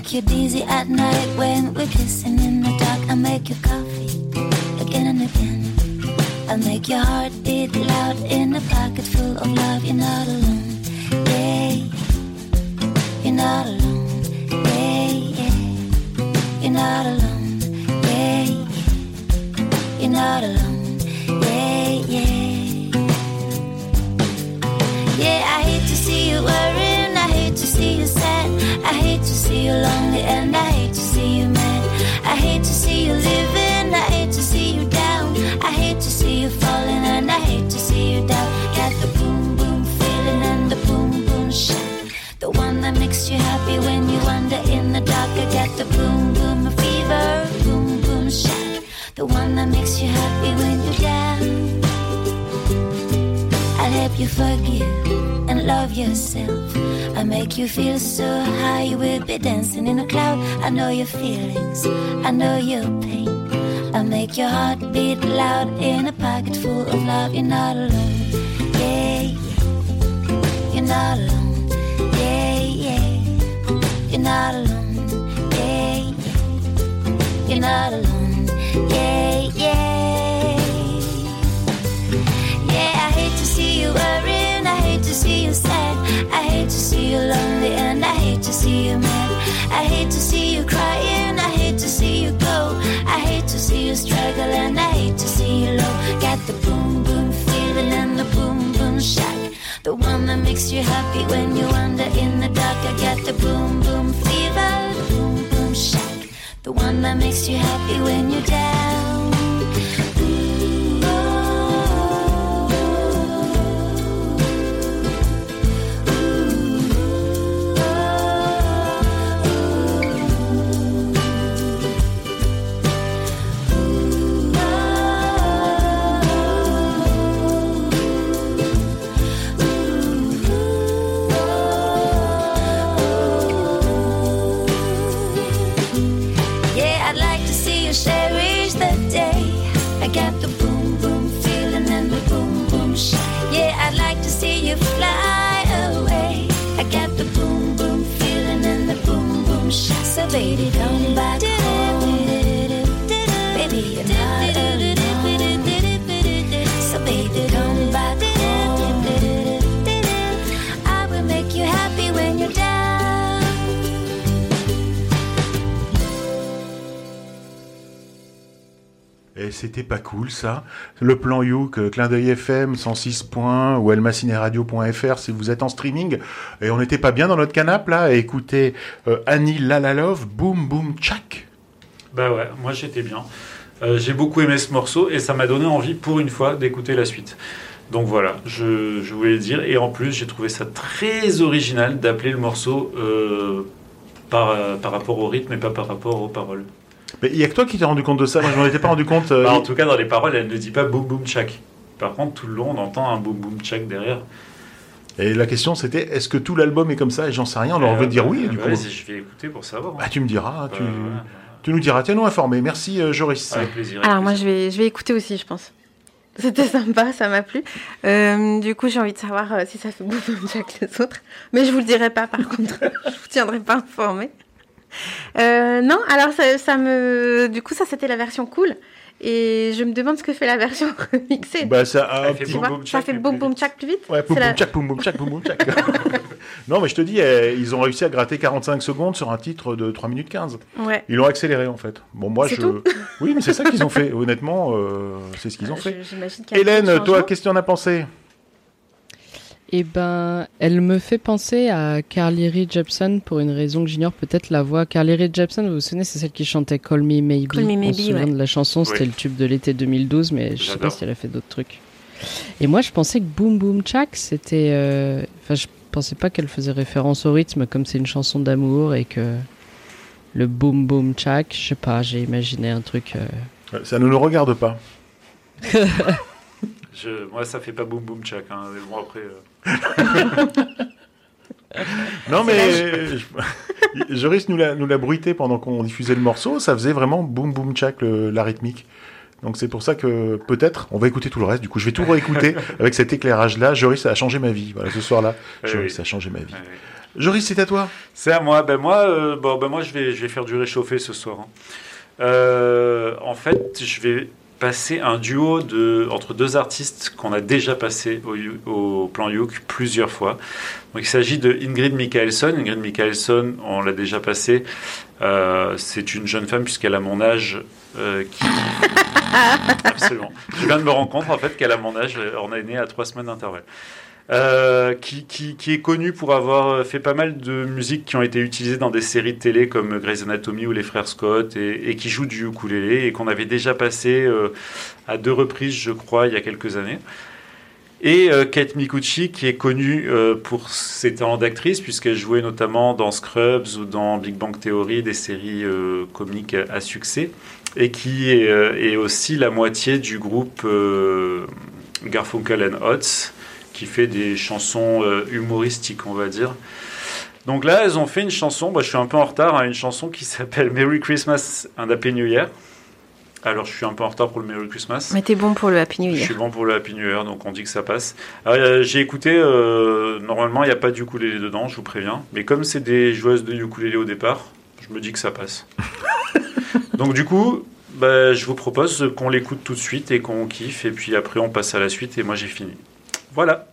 Speaker 8: Make you dizzy at night when we're kissing in the dark. I'll make you coffee again and again. I'll make your heart beat loud in a pocket full of love. You're not alone, yeah. You're not alone, yeah, yeah. You're not alone, yeah. You're not alone, yeah, yeah. Yeah, I hate to see you worrying, I hate to see you lonely and I hate to see you mad. I hate to see you living, I hate to see you down. I hate to see you falling and I hate to see you down. Got the boom boom feeling and the boom boom shot. The one that makes you happy when you wander in the dark. I got the boom boom fever, boom boom shot. The one that makes you happy when you're down. I'll help you forgive love yourself. I make you feel so high you will be dancing in a cloud. I know your feelings, I know your pain. I make your heart beat loud in a pocket full of love. You're not alone, yeah, yeah. You're not alone, yeah, yeah. You're not alone, yeah, yeah. You're not alone, yeah, yeah. See you sad, I hate to see you lonely, and I hate to see you mad. I hate to see you crying, I hate to see you go, I hate to see you struggle, and I hate to see you low. Got the boom boom feeling and the boom boom shock. The one that makes you happy when you wander in the dark. I got the boom boom fever, the boom boom shock. The one that makes you happy when you're down. Baby, come back home. Baby, you're not alone. So baby, come
Speaker 1: C'était pas cool ça. Le plan Youk, clin d'œil FM 106 points ou elmacineradio.fr si vous êtes en streaming. Et on n'était pas bien dans notre canapé là à écouter euh, Annie Lalalove, Boom Boom Tchak.
Speaker 5: Bah ouais, moi j'étais bien. Euh, j'ai beaucoup aimé ce morceau et ça m'a donné envie pour une fois d'écouter la suite. Donc voilà, je, voulais le dire. Et en plus, j'ai trouvé ça très original d'appeler le morceau euh, par, par rapport au rythme et pas par rapport aux paroles.
Speaker 1: Mais il y a que toi qui t'es rendu compte de ça. Moi je m'en étais pas rendu compte. euh,
Speaker 5: Bah, en tout cas, dans les paroles, elle ne dit pas boum boum chak. Par contre, tout le long, on entend un boum boum chak derrière.
Speaker 1: Et la question c'était est-ce que tout l'album est comme ça? Et j'en sais rien. On aurait envie de dire oui.
Speaker 5: Euh,
Speaker 1: du
Speaker 5: bah,
Speaker 1: coup.
Speaker 5: vas-y, je vais écouter pour savoir. hein.
Speaker 1: Bah, tu me diras. tu,
Speaker 5: Bah, voilà.
Speaker 1: tu nous diras. Tiens-nous informés. Merci euh, Joris.
Speaker 5: Avec plaisir. avec
Speaker 4: Alors moi je vais, je vais écouter aussi je pense. C'était sympa, ça m'a plu. Euh, du coup j'ai envie de savoir euh, si ça fait beaucoup de Jack les autres. Mais je vous le dirai pas par contre, [LAUGHS] je vous tiendrai pas informé. Euh, non, alors ça, ça me... Du coup ça c'était la version cool. Et je me demande ce que fait la version [LAUGHS] remixée.
Speaker 1: Bah ça a un
Speaker 5: fait
Speaker 1: petit
Speaker 4: vois,
Speaker 5: boum,
Speaker 4: ça fait
Speaker 5: plus
Speaker 4: boum
Speaker 5: vite.
Speaker 4: tchac plus vite.
Speaker 1: Ouais, boum
Speaker 4: C'est la-
Speaker 1: boum tchac, boum boum tchac, boum boum tchac. [LAUGHS] non, mais je te dis, eh, ils ont réussi à gratter 45 secondes sur un titre de 3 minutes 15.
Speaker 4: Ouais.
Speaker 1: Ils l'ont accéléré en fait. Bon, moi je.
Speaker 4: tout [LAUGHS]
Speaker 1: oui, mais c'est ça qu'ils ont fait. Honnêtement, euh, c'est ce qu'ils ont
Speaker 4: Je-
Speaker 1: fait. Hélène, toi, qu'est-ce que tu en as pensé?
Speaker 3: Eh ben, elle me fait penser à Carly Rae Jepsen pour une raison que j'ignore peut-être la voix. Carly Rae Jepsen, vous vous souvenez, c'est celle qui chantait Call Me Maybe.
Speaker 4: Call Me
Speaker 3: On
Speaker 4: Maybe,
Speaker 3: se souvient
Speaker 4: ouais.
Speaker 3: de la chanson, c'était
Speaker 5: Oui.
Speaker 3: le tube de l'été 2012, mais je sais pas si elle a fait d'autres trucs. Et moi, je pensais que Boom Boom Chak, c'était. euh, Enfin, je pensais pas qu'elle faisait référence au rythme, comme c'est une chanson d'amour et que le Boom Boom Chak, je sais pas, j'ai imaginé un truc. euh,
Speaker 1: Ça ne nous regarde pas. [LAUGHS]
Speaker 5: Je- moi, ça fait pas boum boum chak. Hein. Mais Bon, après. euh,
Speaker 1: Non, mais Joris nous l'a nous l'a bruité pendant qu'on diffusait le morceau. Ça faisait vraiment boum boum tchac le- la rythmique. Donc c'est pour ça que peut-être on va écouter tout le reste. Du coup, je vais tout réécouter [LAUGHS] avec cet éclairage-là. Joris a changé ma vie. Voilà, ce soir-là, Joris
Speaker 5: oui.
Speaker 1: a changé ma vie. Joris, c'est à toi.
Speaker 5: C'est à moi. Ben moi, euh, bon, ben moi je, vais, je vais faire du réchauffé ce soir. hein. Euh, en fait, je vais passer un duo de, entre deux artistes qu'on a déjà passé au, plan Youk plusieurs fois. Donc, il s'agit de Ingrid Michaelson. Ingrid Michaelson, on l'a déjà passé. Euh, c'est une jeune femme puisqu'elle a mon âge. euh, qui... [LAUGHS] Absolument. Je viens de me rendre compte en fait qu'elle a mon âge. On est né à trois semaines d'intervalle. Euh, qui, est connu pour avoir fait pas mal de musiques qui ont été utilisées dans des séries de télé comme Grey's Anatomy ou Les Frères Scott et, qui joue du ukulélé et qu'on avait déjà passé euh, à deux reprises, je crois, il y a quelques années. Et euh, Kate Micucci, qui est connue euh, pour ses talents d'actrice, puisqu'elle jouait notamment dans Scrubs ou dans Big Bang Theory, des séries euh, comiques à, succès, et qui est, euh, est aussi la moitié du groupe euh, Garfunkel and Oates, qui fait des chansons euh, humoristiques, on va dire. Donc là, elles ont fait une chanson, bah, je suis un peu en retard, hein, une chanson qui s'appelle [LAUGHS] Merry Christmas and Happy New Year. Alors, je suis un peu en retard pour le Merry Christmas.
Speaker 4: Mais t'es bon pour le Happy New
Speaker 5: Je
Speaker 4: Year.
Speaker 5: suis bon pour le Happy New Year, donc on dit que ça passe. Alors, euh, j'ai écouté, euh, normalement il n'y a pas d'ukulélé dedans, je vous préviens. Mais comme c'est des joueuses de ukulélé au départ, je me dis que ça passe. [LAUGHS] donc du coup, bah, je vous propose qu'on l'écoute tout de suite et qu'on kiffe. Et puis après on passe à la suite et moi j'ai fini. Voilà.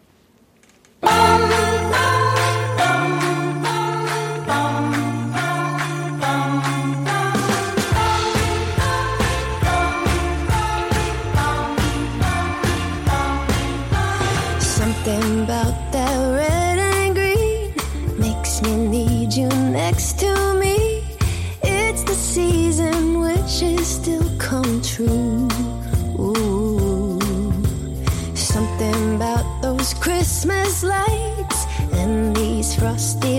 Speaker 10: Christmas lights and these frosty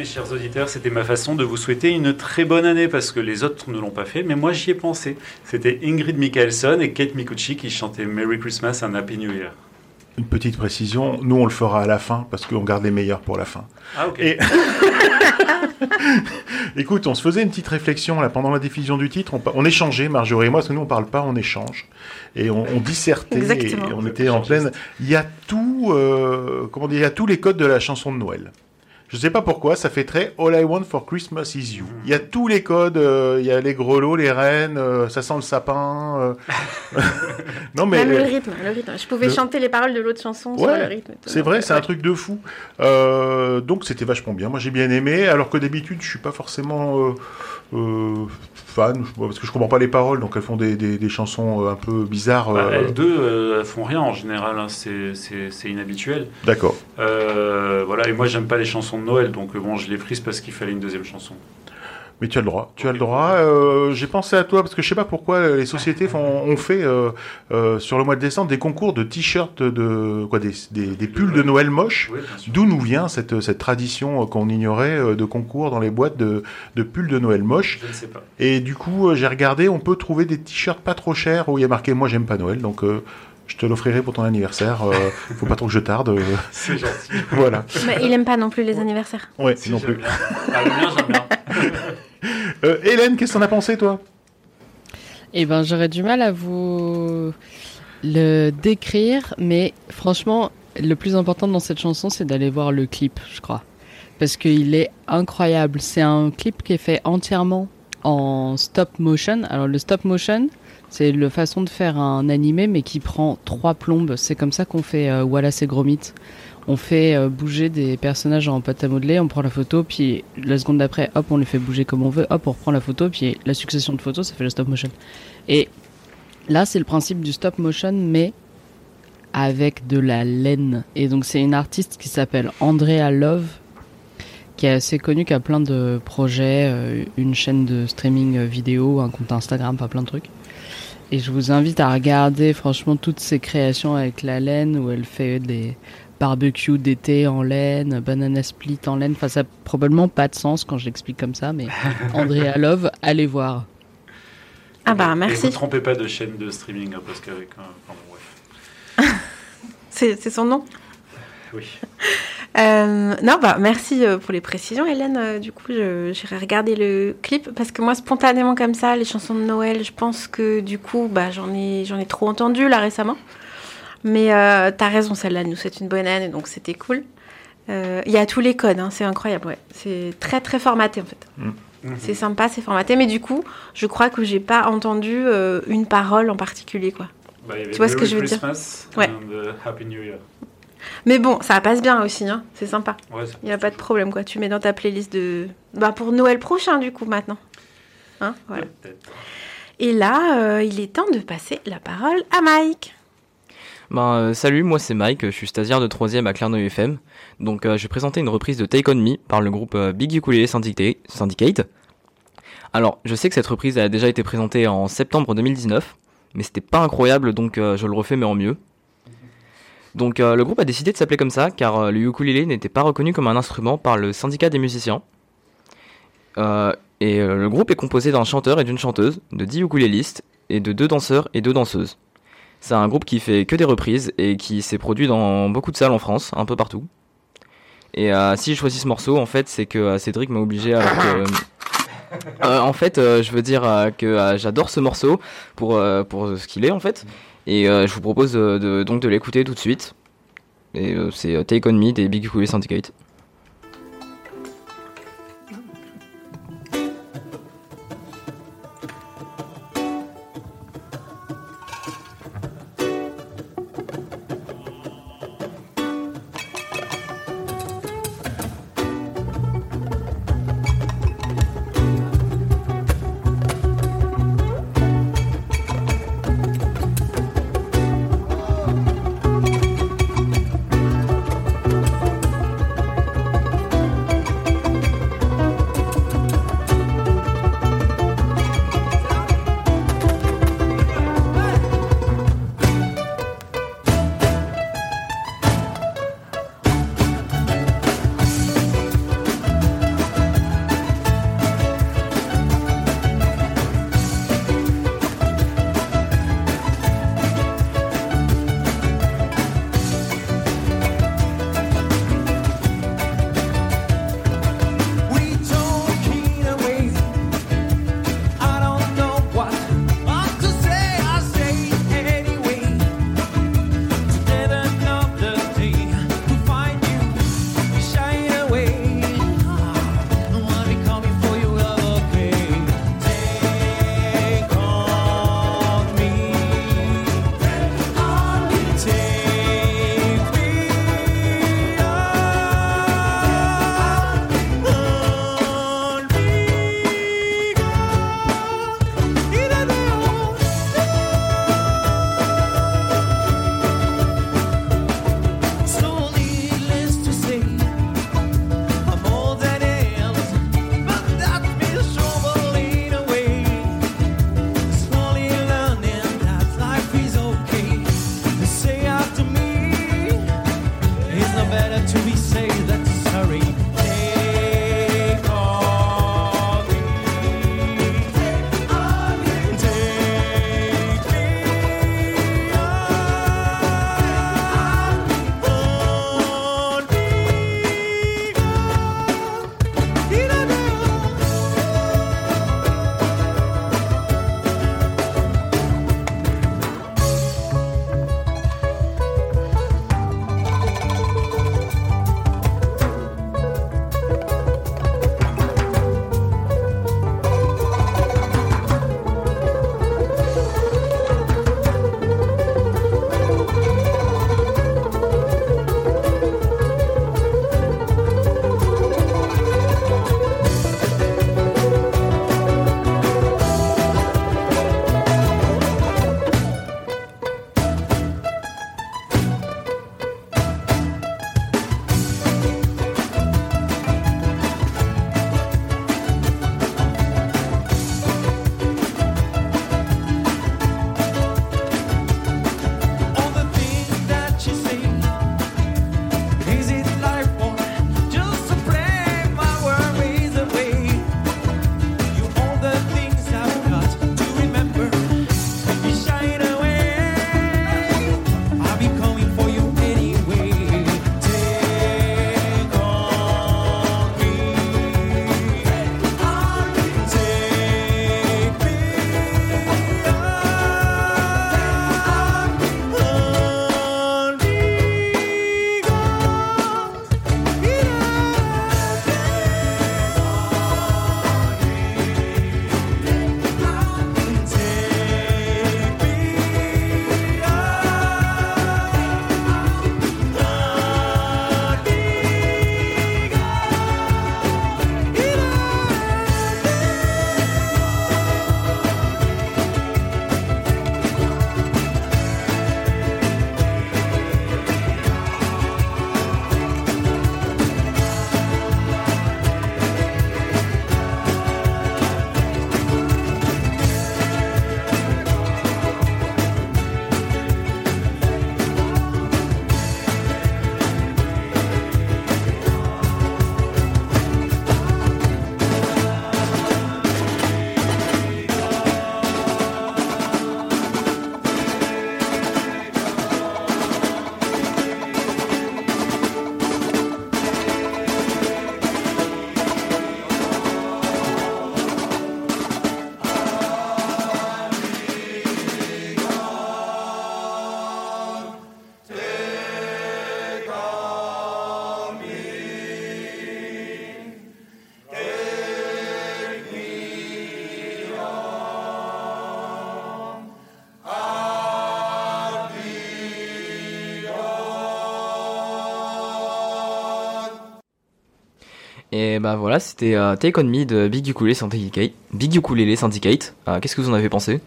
Speaker 5: mes chers auditeurs, c'était ma façon de vous souhaiter une très bonne année parce que les autres ne l'ont pas fait, mais moi j'y ai pensé. C'était Ingrid Michaelson et Kate Micucci qui chantaient Merry Christmas and Happy New Year.
Speaker 1: Une petite précision, nous on le fera à la fin parce qu'on garde les meilleurs pour la fin.
Speaker 5: Ah, ok.
Speaker 1: Et- [LAUGHS] Écoute, on se faisait une petite réflexion là pendant la diffusion du titre. On, échangeait, Marjorie et moi, parce que nous on parle pas, on échange et on, on dissertait.
Speaker 4: Exactement.
Speaker 1: Et on était en pleine. Il y a tout, euh, comment dire, il y a tous les codes de la chanson de Noël. Je sais pas pourquoi, ça fait très All I Want for Christmas is You. Il y a tous les codes, euh, il y a les grelots, les rennes, euh, ça sent le sapin. euh. [LAUGHS] non mais
Speaker 4: Même le rythme, le rythme. Je pouvais
Speaker 1: le-
Speaker 4: chanter les paroles de l'autre chanson sur le rythme.
Speaker 1: c'est vrai, c'est un truc de fou. Donc c'était vachement bien. Moi j'ai bien aimé, alors que d'habitude je suis pas forcément fan, parce que je comprends pas les paroles, donc elles font des, des- des chansons euh, un peu bizarres.
Speaker 5: Bah,
Speaker 1: euh,
Speaker 5: elles deux, euh, elles font rien en général, hein, c'est- inhabituel.
Speaker 1: D'accord.
Speaker 5: Euh, voilà, et moi j'aime pas les chansons de Noël, donc euh, bon, je l'ai prise parce qu'il fallait une deuxième chanson.
Speaker 1: Mais tu as le droit, tu as le droit. Euh, J'ai pensé à toi parce que je sais pas pourquoi les sociétés [LAUGHS] font, ont fait euh, euh, sur le mois de décembre des concours de t-shirts de quoi des, des, des pulls de Noël moches.
Speaker 5: Oui.
Speaker 1: D'où nous vient cette, cette tradition qu'on ignorait de concours dans les boîtes de, de pulls de Noël moches.
Speaker 5: Je ne sais pas.
Speaker 1: Et du coup, j'ai regardé, on peut trouver des t-shirts pas trop chers où il y a marqué Moi j'aime pas Noël, donc euh, je te l'offrirai pour ton anniversaire. Euh, [LAUGHS] faut pas trop que je tarde. euh, [LAUGHS]
Speaker 5: C'est gentil.
Speaker 1: voilà.
Speaker 4: Mais il aime pas non plus les anniversaires.
Speaker 1: Ouais,
Speaker 5: Si,
Speaker 1: non plus.
Speaker 5: bien. Ah, le mien, j'aime bien.
Speaker 1: Euh, Hélène, qu'est-ce que t'en as pensé, toi?
Speaker 3: Eh ben, j'aurais du mal à vous le décrire, mais franchement, le plus important dans cette chanson, c'est d'aller voir le clip, je crois. Parce qu'il est incroyable. C'est un clip qui est fait entièrement en stop motion. Alors, le stop motion, c'est la façon de faire un animé, mais qui prend trois plombes. C'est comme ça qu'on fait euh, Wallace et Gromit. On fait euh, bouger des personnages en pâte à modeler, on prend la photo, puis la seconde d'après, hop, on les fait bouger comme on veut, hop, on reprend la photo, puis la succession de photos, ça fait le stop motion. Et là, c'est le principe du stop motion, mais avec de la laine. Et donc, c'est une artiste qui s'appelle Andrea Love, qui est assez connue, qui a plein de projets, euh, une chaîne de streaming euh, vidéo, un compte Instagram, pas plein de trucs. Et je vous invite à regarder franchement toutes ses créations avec la laine, où elle fait des barbecues d'été en laine, banana split en laine. Enfin, ça a probablement pas de sens quand je l'explique comme ça, mais [LAUGHS] Andrea Love, allez voir.
Speaker 4: Ah bah
Speaker 5: Et
Speaker 4: merci.
Speaker 5: ne trompez pas de chaîne de streaming, hein, parce qu'avec un. [LAUGHS]
Speaker 4: C'est c'est son nom.
Speaker 5: Oui.
Speaker 4: Euh, non, bah merci euh, pour les précisions, Hélène. Euh, du coup, je- j'irai regarder le clip parce que moi, spontanément comme ça, les chansons de Noël, je pense que du coup, bah j'en ai, j'en ai trop entendu là récemment. Mais euh, t'as raison, celle-là nous souhaite une bonne année, donc c'était cool. Euh, Il y a tous les codes, hein, c'est incroyable, ouais. C'est très très formaté en fait.
Speaker 5: Mhm.
Speaker 4: C'est sympa, c'est formaté, mais du coup, je crois que j'ai pas entendu euh, une parole en particulier, quoi.
Speaker 5: Bah,
Speaker 4: Tu vois ce que je veux dire
Speaker 5: Christmas
Speaker 4: Ouais.
Speaker 5: and, euh, Happy New Year.
Speaker 4: Mais bon, ça passe bien aussi, hein. C'est sympa.
Speaker 5: Ouais,
Speaker 4: Il n'y a pas de problème, quoi. Tu mets dans ta playlist de. Bah, pour Noël prochain, du coup, maintenant. Hein, voilà. Et là, euh, il est temps de passer la parole à Mike.
Speaker 11: Ben, euh, salut, moi c'est Mike, je suis stagiaire de 3ème à Clermont FM. Donc euh, je vais présenter une reprise de Take On Me par le groupe euh, Big Ukulele Syndicate. Alors, je sais que cette reprise a déjà été présentée en septembre 2019, mais c'était pas incroyable donc euh, je le refais mais en mieux. Donc le groupe a décidé de s'appeler comme ça car le ukulélé n'était pas reconnu comme un instrument par le syndicat des musiciens. Et le groupe est composé d'un chanteur et d'une chanteuse, de 10 ukulélistes et de deux danseurs et deux danseuses. C'est un groupe qui fait que des reprises et qui s'est produit dans beaucoup de salles en France, un peu partout. Et euh, si j'ai choisi ce morceau, en fait, c'est que euh, Cédric m'a obligé que... Euh, en fait, je veux dire que j'adore ce morceau pour, pour ce qu'il est, en fait. Et je vous propose de, donc de l'écouter tout de suite. Et c'est Take On Me des Big Ukulele Syndicate. Et bah voilà, c'était euh, Take On Me de Big Ukulele Syndicate. Big Ukulele Syndicate. Euh, Qu'est-ce que vous en avez pensé?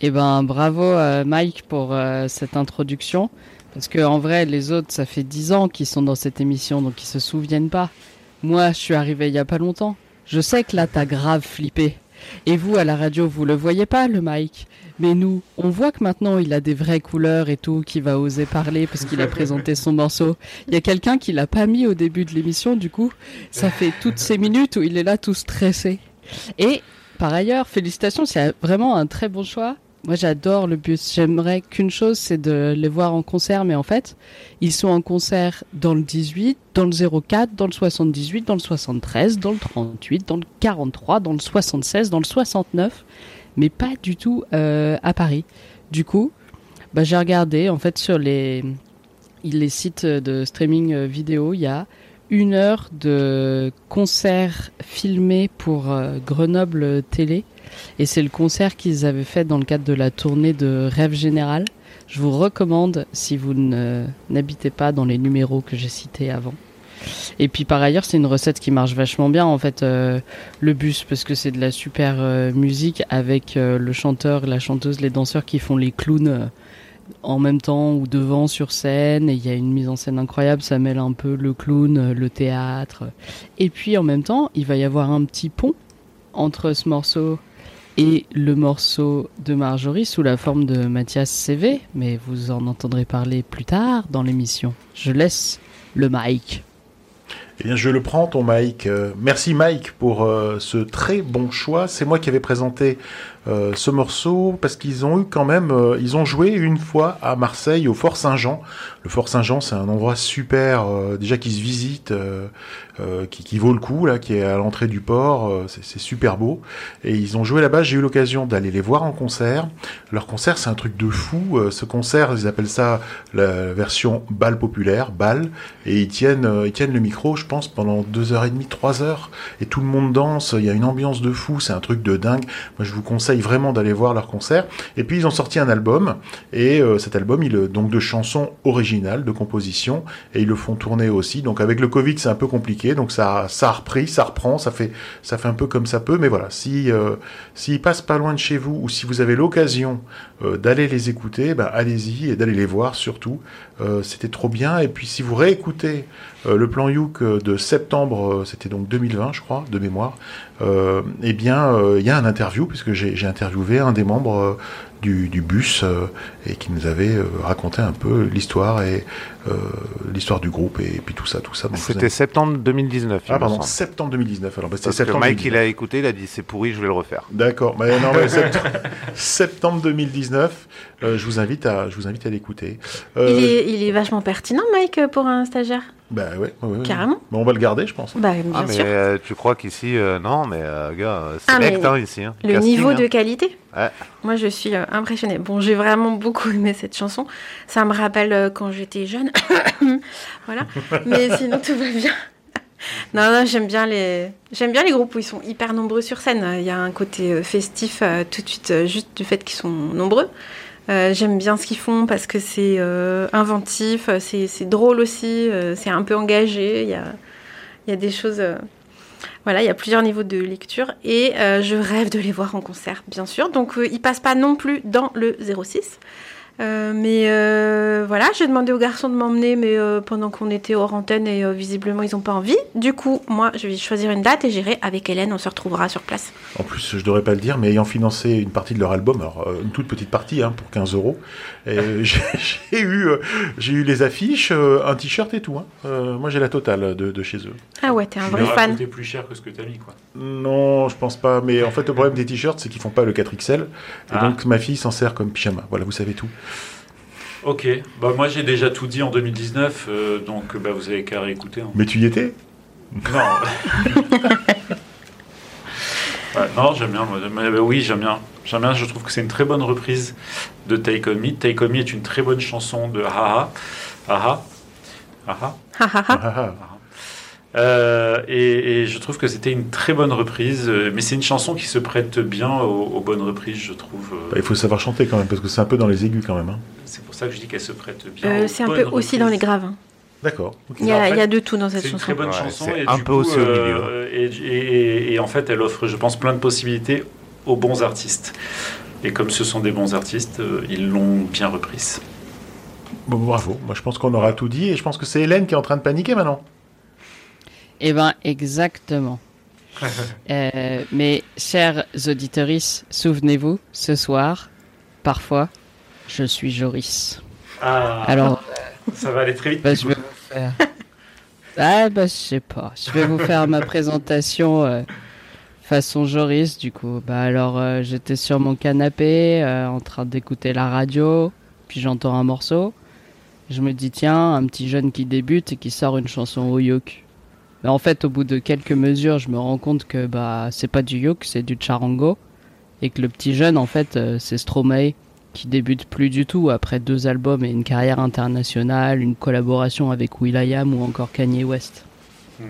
Speaker 3: Eh ben, bravo euh, Mike pour euh, cette introduction. Parce que en vrai, les autres, ça fait 10 ans qu'ils sont dans cette émission, donc ils se souviennent pas. Moi, je suis arrivé il y a pas longtemps. Je sais que là, t'as grave flippé. Et vous, à la radio, vous le voyez pas, le Mike? Mais nous, on voit que maintenant, il a des vraies couleurs et tout, qu'il va oser parler parce qu'il a présenté son morceau. Il y a quelqu'un qui l'a pas mis au début de l'émission, du coup, ça fait toutes ces minutes où il est là tout stressé. Et par ailleurs, félicitations, c'est vraiment un très bon choix. Moi, j'adore le bus. J'aimerais qu'une chose, c'est de les voir en concert, mais en fait, ils sont en concert dans le 18, dans le 04, dans le 78, dans le 73, dans le 38, dans le 43, dans le 76, dans le 69, mais pas du tout euh, à Paris. Du coup, bah, j'ai regardé, en fait, sur les, les sites de streaming euh, vidéo, il y a une heure de concert filmé pour euh, Grenoble Télé. Et c'est le concert qu'ils avaient fait dans le cadre de la tournée de Rêve Général. Je vous recommande si vous n'habitez pas dans les numéros que j'ai cités avant. Et puis par ailleurs, c'est une recette qui marche vachement bien en fait, euh, le bus, parce que c'est de la super euh, musique avec euh, le chanteur, la chanteuse, les danseurs qui font les clowns en même temps ou devant sur scène. Et il y a une mise en scène incroyable, ça mêle un peu le clown, le théâtre. Et puis en même temps, il va y avoir un petit pont entre ce morceau et le morceau de Marjorie sous la forme de Mathias CV, mais vous en entendrez parler plus tard dans l'émission. Je laisse le mic.
Speaker 1: Eh bien, je le prends, ton Mike. Euh, merci, Mike, pour euh, ce très bon choix. C'est moi qui avais présenté euh, ce morceau parce qu'ils ont eu quand même, euh, ils ont joué une fois à Marseille au Fort Saint-Jean. Le Fort Saint-Jean, c'est un endroit super, euh, déjà qui se visite, qui, qui vaut le coup là, qui est à l'entrée du port. c'est super beau. Et ils ont joué là-bas. J'ai eu l'occasion d'aller les voir en concert. Leur concert, c'est un truc de fou. Ce concert, ils appellent ça la version bal populaire, bal, et ils tiennent, ils tiennent le micro, je pense, pendant deux heures et demie, trois heures, et tout le monde danse. Il y a une ambiance de fou. C'est un truc de dingue. Moi, je vous conseille vraiment d'aller voir leur concert. Et puis ils ont sorti un album, et euh, cet album, il euh, donc de chansons originales, de compositions, et ils le font tourner aussi. Donc avec le Covid, c'est un peu compliqué, donc ça, ça a repris, ça reprend, ça fait, ça fait un peu comme ça peut. Mais voilà, si euh, s'ils passent pas loin de chez vous, ou si vous avez l'occasion euh, d'aller les écouter, bah, allez-y et d'aller les voir surtout. Euh, c'était trop bien. Et puis si vous réécoutez euh, le plan Youk euh, de septembre, euh, c'était donc 2020, je crois, de mémoire. Eh bien, il y a un interview puisque j'ai interviewé un des membres du, du bus et qui nous avait raconté un peu l'histoire et l'histoire du groupe et, puis tout ça, tout ça.
Speaker 2: C'était septembre 2019. il
Speaker 1: Ah pardon, septembre 2019. Alors, bah,
Speaker 2: Parce que
Speaker 1: septembre
Speaker 2: Mike,
Speaker 1: 2019.
Speaker 2: il a écouté, il a dit c'est pourri, je vais le refaire.
Speaker 1: D'accord, mais non, mais [LAUGHS] septembre, septembre 2019, euh, je vous invite à, je vous invite à l'écouter. Euh,
Speaker 4: Il, est, il est vachement pertinent, Mike, pour un stagiaire?
Speaker 1: Bah ouais, ouais, ouais, ouais.
Speaker 4: Carrément.
Speaker 1: Mais on va le garder, je pense.
Speaker 4: Bah, bien
Speaker 2: Ah, mais
Speaker 4: sûr.
Speaker 2: euh, tu crois qu'ici, euh, non, mais euh, gars, euh,
Speaker 4: Ah, mais
Speaker 2: hein, ici. hein.
Speaker 4: Le
Speaker 2: Casting,
Speaker 4: niveau
Speaker 2: hein.
Speaker 4: de qualité.
Speaker 2: Ouais.
Speaker 4: Moi, je suis euh, impressionnée. Bon, j'ai vraiment beaucoup aimé cette chanson. Ça me rappelle euh, quand j'étais jeune. [COUGHS] voilà. Mais sinon, tout va bien. [LAUGHS] Non, non, j'aime bien les, j'aime bien les groupes où ils sont hyper nombreux sur scène. Il y a un côté festif tout de suite, juste du fait qu'ils sont nombreux. Euh, j'aime bien ce qu'ils font parce que c'est euh, inventif, c'est, drôle aussi, euh, c'est un peu engagé. Il y a, y a des choses. voilà, il y a plusieurs niveaux de lecture et je rêve de les voir en concert, bien sûr. Donc, ils passent pas non plus dans le 06. Euh, mais euh, voilà, j'ai demandé aux garçons de m'emmener, mais euh, pendant qu'on était hors antenne et euh, visiblement ils n'ont pas envie. Du coup, moi, je vais choisir une date et j'irai avec Hélène. On se retrouvera sur place.
Speaker 1: En plus, je devrais pas le dire, mais ayant financé une partie de leur album, alors euh, une toute petite partie, hein, pour 15 euros, [LAUGHS] j'ai eu, euh, j'ai eu les affiches, euh, un t-shirt et tout. Hein. Euh, moi, j'ai la totale de, de chez eux.
Speaker 4: Ah ouais, t'es un vrai fan.
Speaker 5: coûté plus cher que ce que t'as mis, quoi.
Speaker 1: Non, je pense pas. Mais en fait, le problème des t-shirts, c'est qu'ils font pas le 4XL, et
Speaker 5: Ah.
Speaker 1: donc ma fille s'en sert comme pyjama. Voilà, vous savez tout.
Speaker 5: Ok, bah moi j'ai déjà tout dit en 2019, euh, donc bah, vous avez qu'à réécouter. hein.
Speaker 1: Mais tu y étais?
Speaker 5: Non. [LAUGHS] Ouais, non, j'aime bien. moi, mais, bah, oui, j'aime bien. J'aime bien. Je trouve que c'est une très bonne reprise de Take On Me. Take On Me est une très bonne chanson de Haha. Haha. Haha.
Speaker 4: Ha, ha, ha.
Speaker 1: Ah, ah, ah.
Speaker 5: Euh, et, et je trouve que c'était une très bonne reprise. euh, Mais c'est une chanson qui se prête bien aux, aux bonnes reprises, je trouve. euh.
Speaker 1: Bah, il faut savoir chanter quand même, parce que c'est un peu dans les aigus quand même. hein.
Speaker 5: C'est pour ça que je dis qu'elle se prête bien.
Speaker 4: Euh, c'est un peu aussi dans les
Speaker 5: reprises.
Speaker 4: graves. hein.
Speaker 1: D'accord.
Speaker 4: Il y, a,
Speaker 5: en fait,
Speaker 4: il y a de tout dans cette
Speaker 5: C'est une
Speaker 4: chanson.
Speaker 5: très bonne
Speaker 2: Ouais,
Speaker 5: chanson. et
Speaker 2: un
Speaker 5: du
Speaker 2: peu
Speaker 5: coup,
Speaker 2: aussi au milieu.
Speaker 5: euh, et, et- et en fait, elle offre, je pense, plein de possibilités aux bons artistes. Et comme ce sont des bons artistes, ils l'ont bien reprise.
Speaker 1: Bon, bravo. Moi, je pense qu'on aura tout dit et je pense que c'est Hélène qui est en train de paniquer maintenant.
Speaker 3: Eh ben, exactement. [LAUGHS] Euh, mais, chers auditeurs, souvenez-vous, ce soir, parfois, je suis Joris.
Speaker 5: Ah,
Speaker 3: Alors,
Speaker 5: ça va aller très vite.
Speaker 3: bah, je vais vous faire. Ah, bah, je sais pas. Je vais vous faire ma présentation euh, façon Joris, du coup. Bah, alors, euh, j'étais sur mon canapé, euh, en train d'écouter la radio, puis j'entends un morceau. Je me dis, tiens, un petit jeune qui débute et qui sort une chanson au yuk. Mais en fait, au bout de quelques mesures, je me rends compte que bah c'est pas du yuk, c'est du charango. Et que le petit jeune, en fait, euh, c'est Stromae, qui débute plus du tout après deux albums et une carrière internationale, une collaboration avec will.i.am ou encore Kanye West.
Speaker 5: Mhm.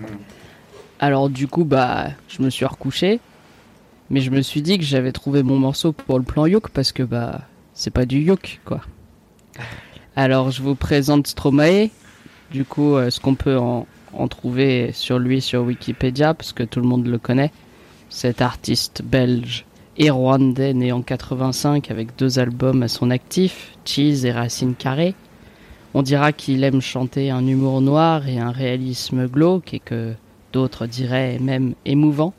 Speaker 3: Alors du coup, bah, je me suis recouché, mais je me suis dit que j'avais trouvé mon morceau pour le plan yuk parce que bah, c'est pas du yuk, quoi. [LAUGHS] Alors je vous présente Stromae. Du coup, euh, ce qu'on peut en, en trouver sur lui sur Wikipédia, parce que tout le monde le connaît. Cet artiste belge et rwandais né en 85 avec deux albums à son actif, Cheese et Racine Carrée. On dira qu'il aime chanter un humour noir et un réalisme glauque et que d'autres diraient même émouvant.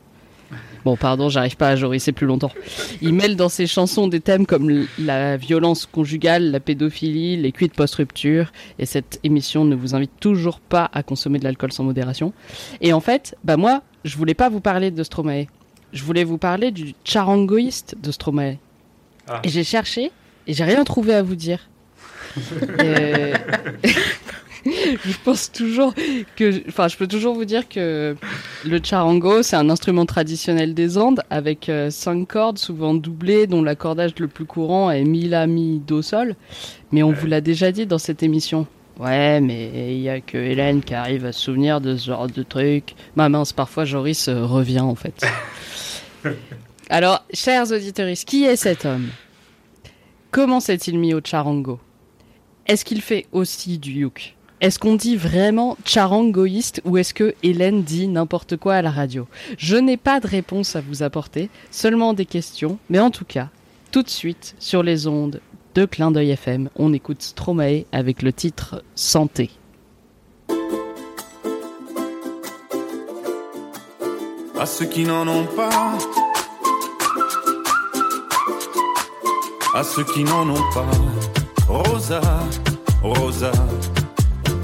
Speaker 3: Bon, pardon, j'arrive pas à jorisser plus longtemps. Il mêle dans ses chansons des thèmes comme la violence conjugale, la pédophilie, les cuites post-rupture, et cette émission ne vous invite toujours pas à consommer de l'alcool sans modération. Et en fait, bah moi, je voulais pas vous parler de Stromae. Je voulais vous parler du charangoïste de Stromae.
Speaker 5: Ah.
Speaker 3: Et j'ai cherché, et j'ai rien trouvé à vous dire. [LAUGHS] Et- [LAUGHS] je pense toujours que, enfin, je peux toujours vous dire que le charango, c'est un instrument traditionnel des Andes avec euh, cinq cordes, souvent doublées, dont l'accordage le plus courant est mi la mi do sol. Mais on vous l'a déjà dit dans cette émission. Ouais, mais il y a que Hélène qui arrive à se souvenir de ce genre de truc. Ma mince, parfois Joris euh, revient en fait. [LAUGHS] Alors, chers auditeurs, qui est cet homme? Comment s'est-il mis au charango? Est-ce qu'il fait aussi du yuk? Est-ce qu'on dit vraiment charangoïste ou est-ce que Hélène dit n'importe quoi à la radio? Je n'ai pas de réponse à vous apporter, seulement des questions, mais en tout cas, tout de suite, sur les ondes de Clin d'œil FM, on écoute Stromae avec le titre Santé.
Speaker 12: à ceux qui n'en ont pas, à ceux qui n'en ont pas. Rosa, Rosa,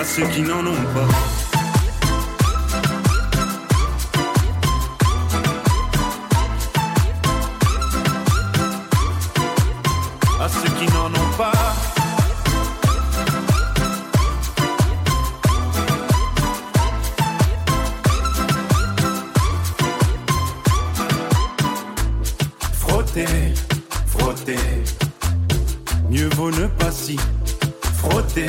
Speaker 12: À ceux qui n'en ont pas. À ceux qui n'en ont pas. Frotter. Mieux vaut ne pas si frotter,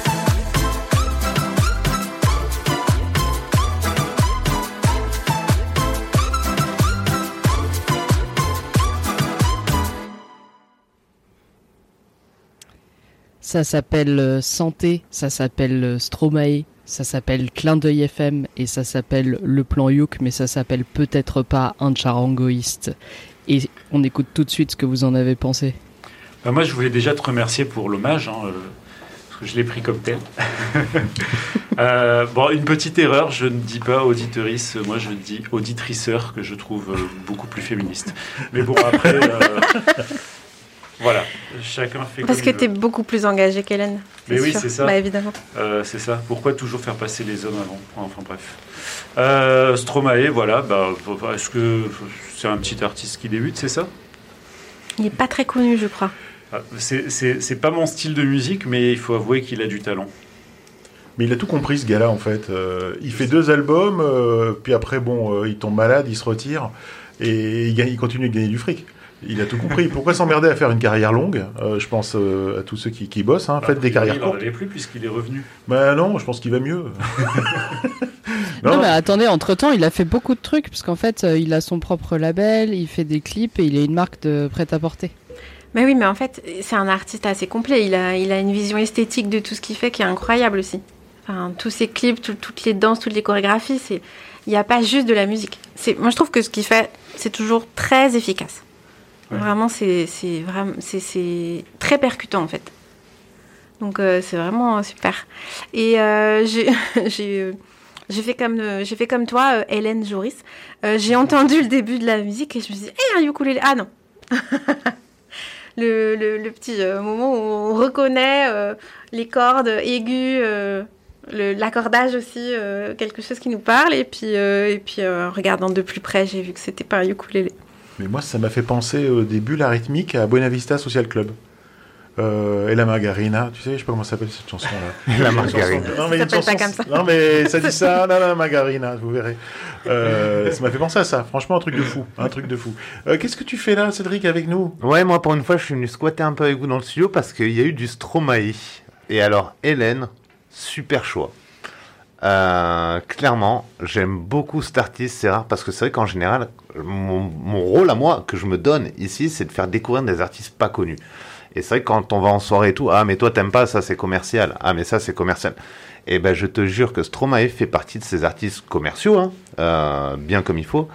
Speaker 3: Ça s'appelle euh, Santé, ça s'appelle euh, Stromae, ça s'appelle Clin d'œil FM et ça s'appelle Le Plan Youk, mais ça s'appelle peut-être pas un charangoïste. Et on écoute tout de suite ce que vous en avez pensé.
Speaker 5: Bah, moi, je voulais déjà te remercier pour l'hommage, hein, euh, parce que je l'ai pris comme tel. [LAUGHS] Euh, bon, une petite erreur, je ne dis pas auditrice, moi je dis auditriceur, que je trouve euh, beaucoup plus féministe. Mais bon, après, voilà, chacun fait
Speaker 4: Parce
Speaker 5: comme
Speaker 4: que tu es beaucoup plus engagé qu'Hélène.
Speaker 5: Mais oui, c'est ça.
Speaker 4: Bah, évidemment.
Speaker 5: Euh, c'est ça. Pourquoi toujours faire passer les hommes avant Enfin bref. Euh, Stromae, voilà. Bah, est-ce que c'est un petit artiste qui débute, c'est ça?
Speaker 4: Il n'est pas très connu, je crois.
Speaker 5: Ah, c'est, pas mon style de musique, mais il faut avouer qu'il a du talent.
Speaker 1: Mais il a tout compris, ce gars-là, en fait. Euh, il fait deux albums, euh, puis après, bon, euh, il tombe malade, il se retire, et il, gagne- il continue de gagner du fric. Il a tout compris. Pourquoi s'emmerder à faire une carrière longue? Euh, Je pense euh, à tous ceux qui, qui bossent. Hein. Faites des carrières
Speaker 5: Il n'en
Speaker 1: courtes.
Speaker 5: allait plus puisqu'il est revenu.
Speaker 1: Bah non, je pense qu'il va mieux. [LAUGHS]
Speaker 3: Non,
Speaker 1: Non.
Speaker 3: mais attendez, entre temps, il a fait beaucoup de trucs, parce qu'en fait, euh, il a son propre label, il fait des clips et il a une marque de prêt-à-porter.
Speaker 4: Mais oui, mais en fait, c'est un artiste assez complet. Il a, il a une vision esthétique de tout ce qu'il fait qui est incroyable aussi. Enfin, tous ses clips, tout- toutes les danses, toutes les chorégraphies, c'est, il n'y a pas juste de la musique. Moi, je trouve que ce qu'il fait, c'est toujours très efficace.
Speaker 5: Ouais.
Speaker 4: Vraiment, c'est, très percutant en fait. Donc, euh, c'est vraiment euh, super. Et euh, j'ai, [LAUGHS] j'ai, euh, fait comme, j'ai fait comme toi, euh, Hélène Joris. J'ai entendu le début de la musique et je me suis dit, hé, un ukulélé. Ah non. [LAUGHS] le, le, le petit moment où on reconnaît les cordes aiguës, l'accordage aussi, quelque chose qui nous parle. Et puis, et puis en regardant de plus près, j'ai vu que c'était pas un ukulélé.
Speaker 1: Mais moi, ça m'a fait penser au début la rythmique à Buena Vista Social Club. Euh, et la margarina, tu sais, je sais pas comment ça s'appelle cette chanson-là. [LAUGHS]
Speaker 2: La
Speaker 1: Une
Speaker 2: margarina.
Speaker 1: chanson- Non, mais
Speaker 4: Ça
Speaker 1: une
Speaker 4: s'appelle pas
Speaker 1: chanson-
Speaker 4: comme ça.
Speaker 1: Non, mais ça dit ça, [LAUGHS] la margarina, vous verrez. Euh, ça m'a fait penser à ça. Franchement, un truc de fou, un truc de fou. Euh, Qu'est-ce que tu fais là, Cédric, avec nous?
Speaker 2: Ouais, moi pour une fois, je suis venu squatter un peu avec vous dans le studio parce qu'il y a eu du Stromae. Et alors, Hélène, super choix. Euh, clairement, j'aime beaucoup cet artiste, c'est rare parce que c'est vrai qu'en général, mon, rôle à moi que je me donne ici, c'est de faire découvrir des artistes pas connus. Et c'est vrai que quand on va en soirée et tout, ah mais toi t'aimes pas, ça c'est commercial, ah mais ça c'est commercial. Et ben je te jure que Stromae fait partie de ces artistes commerciaux, hein, euh, bien comme il faut.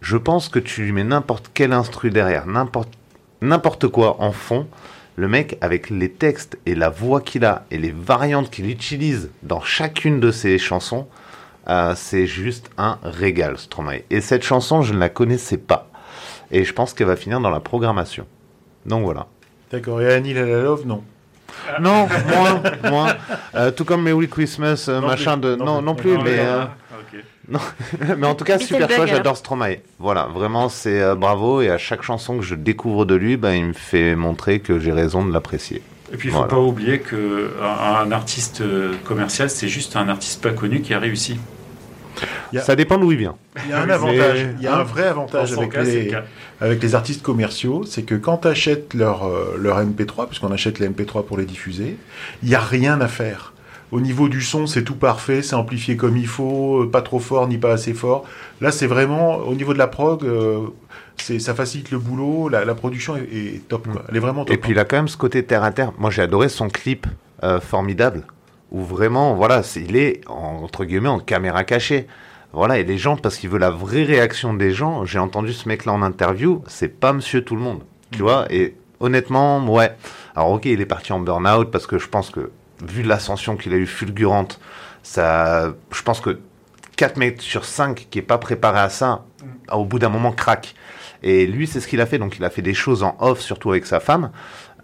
Speaker 2: Je pense que tu lui mets n'importe quel instru derrière, n'importe n'importe quoi en fond, le mec avec les textes et la voix qu'il a et les variantes qu'il utilise dans chacune de ses chansons, euh, c'est juste un régal Stromae. Et cette chanson, je ne la connaissais pas. Et je pense qu'elle va finir dans la programmation. Donc voilà.
Speaker 1: D'accord, et Annie la Love, non.
Speaker 2: Non, moins, moins. Euh, tout comme Merry Christmas, euh,
Speaker 1: Non
Speaker 2: machin
Speaker 1: plus,
Speaker 2: de...
Speaker 1: non
Speaker 2: Non,
Speaker 1: plus.
Speaker 2: non plus,
Speaker 1: Non,
Speaker 2: mais...
Speaker 1: non,
Speaker 2: euh,
Speaker 5: Ok. [LAUGHS]
Speaker 2: mais en tout cas, super choix, j'adore Stromae. Voilà, vraiment, c'est euh, bravo. Et à chaque chanson que je découvre de lui, ben, il me fait montrer que j'ai raison de l'apprécier.
Speaker 5: Et puis il faut
Speaker 2: Voilà.
Speaker 5: pas oublier que un, un artiste euh, commercial, c'est juste un artiste pas connu qui a réussi.
Speaker 1: A-
Speaker 2: Ça dépend d'où il vient.
Speaker 1: Il y a un avantage, il y a
Speaker 2: hein,
Speaker 1: un vrai avantage avec
Speaker 5: cas,
Speaker 1: les,
Speaker 5: le
Speaker 1: avec les artistes commerciaux, c'est que quand tu achètes leur, euh, leur MP3, puisqu'on achète les MP3 pour les diffuser, il n'y a rien à faire. Au niveau du son, c'est tout parfait, c'est amplifié comme il faut, euh, pas trop fort ni pas assez fort. Là, c'est vraiment, au niveau de la prog, euh, c'est, ça facilite le boulot, la, la production est, est top, quoi. Elle est vraiment top.
Speaker 2: Et puis il a quand même ce côté terre à terre. Moi j'ai adoré son clip euh, formidable où vraiment voilà, il est en- entre guillemets en caméra cachée. Voilà, et les gens, parce qu'il veut la vraie réaction des gens, j'ai entendu ce mec-là en interview, c'est pas monsieur tout le monde. Tu vois, et honnêtement, ouais. Alors ok, il est parti en burn-out parce que je pense que vu l'ascension qu'il a eu fulgurante, ça, je pense que 4 mètres sur 5 qui est pas préparé à ça, au bout d'un moment craque. Et lui, c'est ce qu'il a fait. Donc, il a fait des choses en off, surtout avec sa femme,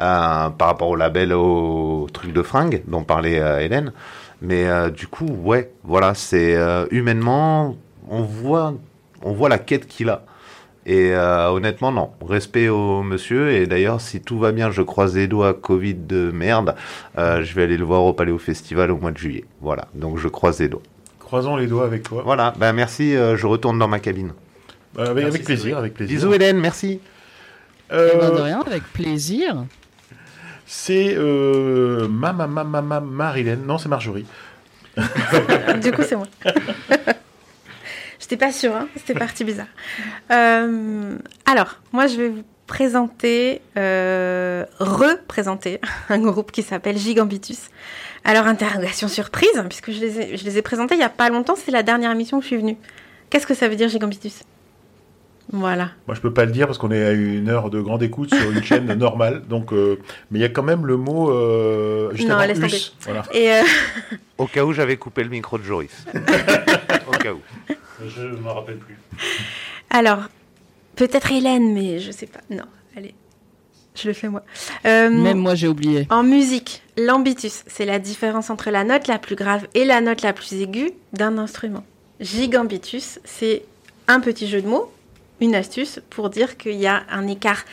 Speaker 2: euh, par rapport au label, au truc de fringues dont parlait euh, Hélène. Mais euh, du coup, ouais, voilà, c'est humainement, on voit, on voit la quête qu'il a. Et euh, honnêtement, non. Respect au monsieur. Et d'ailleurs, si tout va bien, je croise les doigts, Covid de merde, euh, je vais aller le voir au Paléo Festival au mois de juillet. Voilà. Donc, je croise les doigts.
Speaker 1: Croisons les doigts avec toi.
Speaker 2: Voilà. Ben, merci. euh, je retourne dans ma cabine.
Speaker 1: Bah, avec, avec plaisir, avec plaisir.
Speaker 2: Bisous, Hélène. Merci.
Speaker 1: Euh,
Speaker 3: Eh ben, de rien, avec plaisir.
Speaker 1: c'est euh, ma, ma, ma, ma, ma, Marilène. Non, c'est Marjorie. [LAUGHS]
Speaker 4: du coup, c'est moi. [LAUGHS] J'étais pas sûre, hein, c'était parti bizarre. Euh, alors, moi, je vais vous présenter, euh, représenter [LAUGHS] un groupe qui s'appelle Gigambitus. Alors, interrogation surprise, puisque je les ai, je les ai présentés il y a pas longtemps, c'est la dernière émission que je suis venue. Qu'est-ce que ça veut dire Gigambitus? Voilà.
Speaker 1: Moi, je peux pas le dire parce qu'on est à une heure de grande écoute sur une chaîne [LAUGHS] normale. Donc, euh, mais il y a quand même le mot euh, juste
Speaker 4: Non,
Speaker 1: avant
Speaker 4: laisse tomber.
Speaker 1: us. Voilà.
Speaker 4: Et euh,
Speaker 2: Au cas où j'avais coupé le micro de Joris. [LAUGHS] Au cas où.
Speaker 5: Je me rappelle plus.
Speaker 4: alors, peut-être Hélène, mais je sais pas. Non, allez, je le fais moi. Euh,
Speaker 3: Même moi, j'ai oublié.
Speaker 4: En musique, l'ambitus, c'est la différence entre la note la plus grave et la note la plus aiguë d'un instrument. Gigambitus, c'est un petit jeu de mots, une astuce pour dire qu'il y a un écart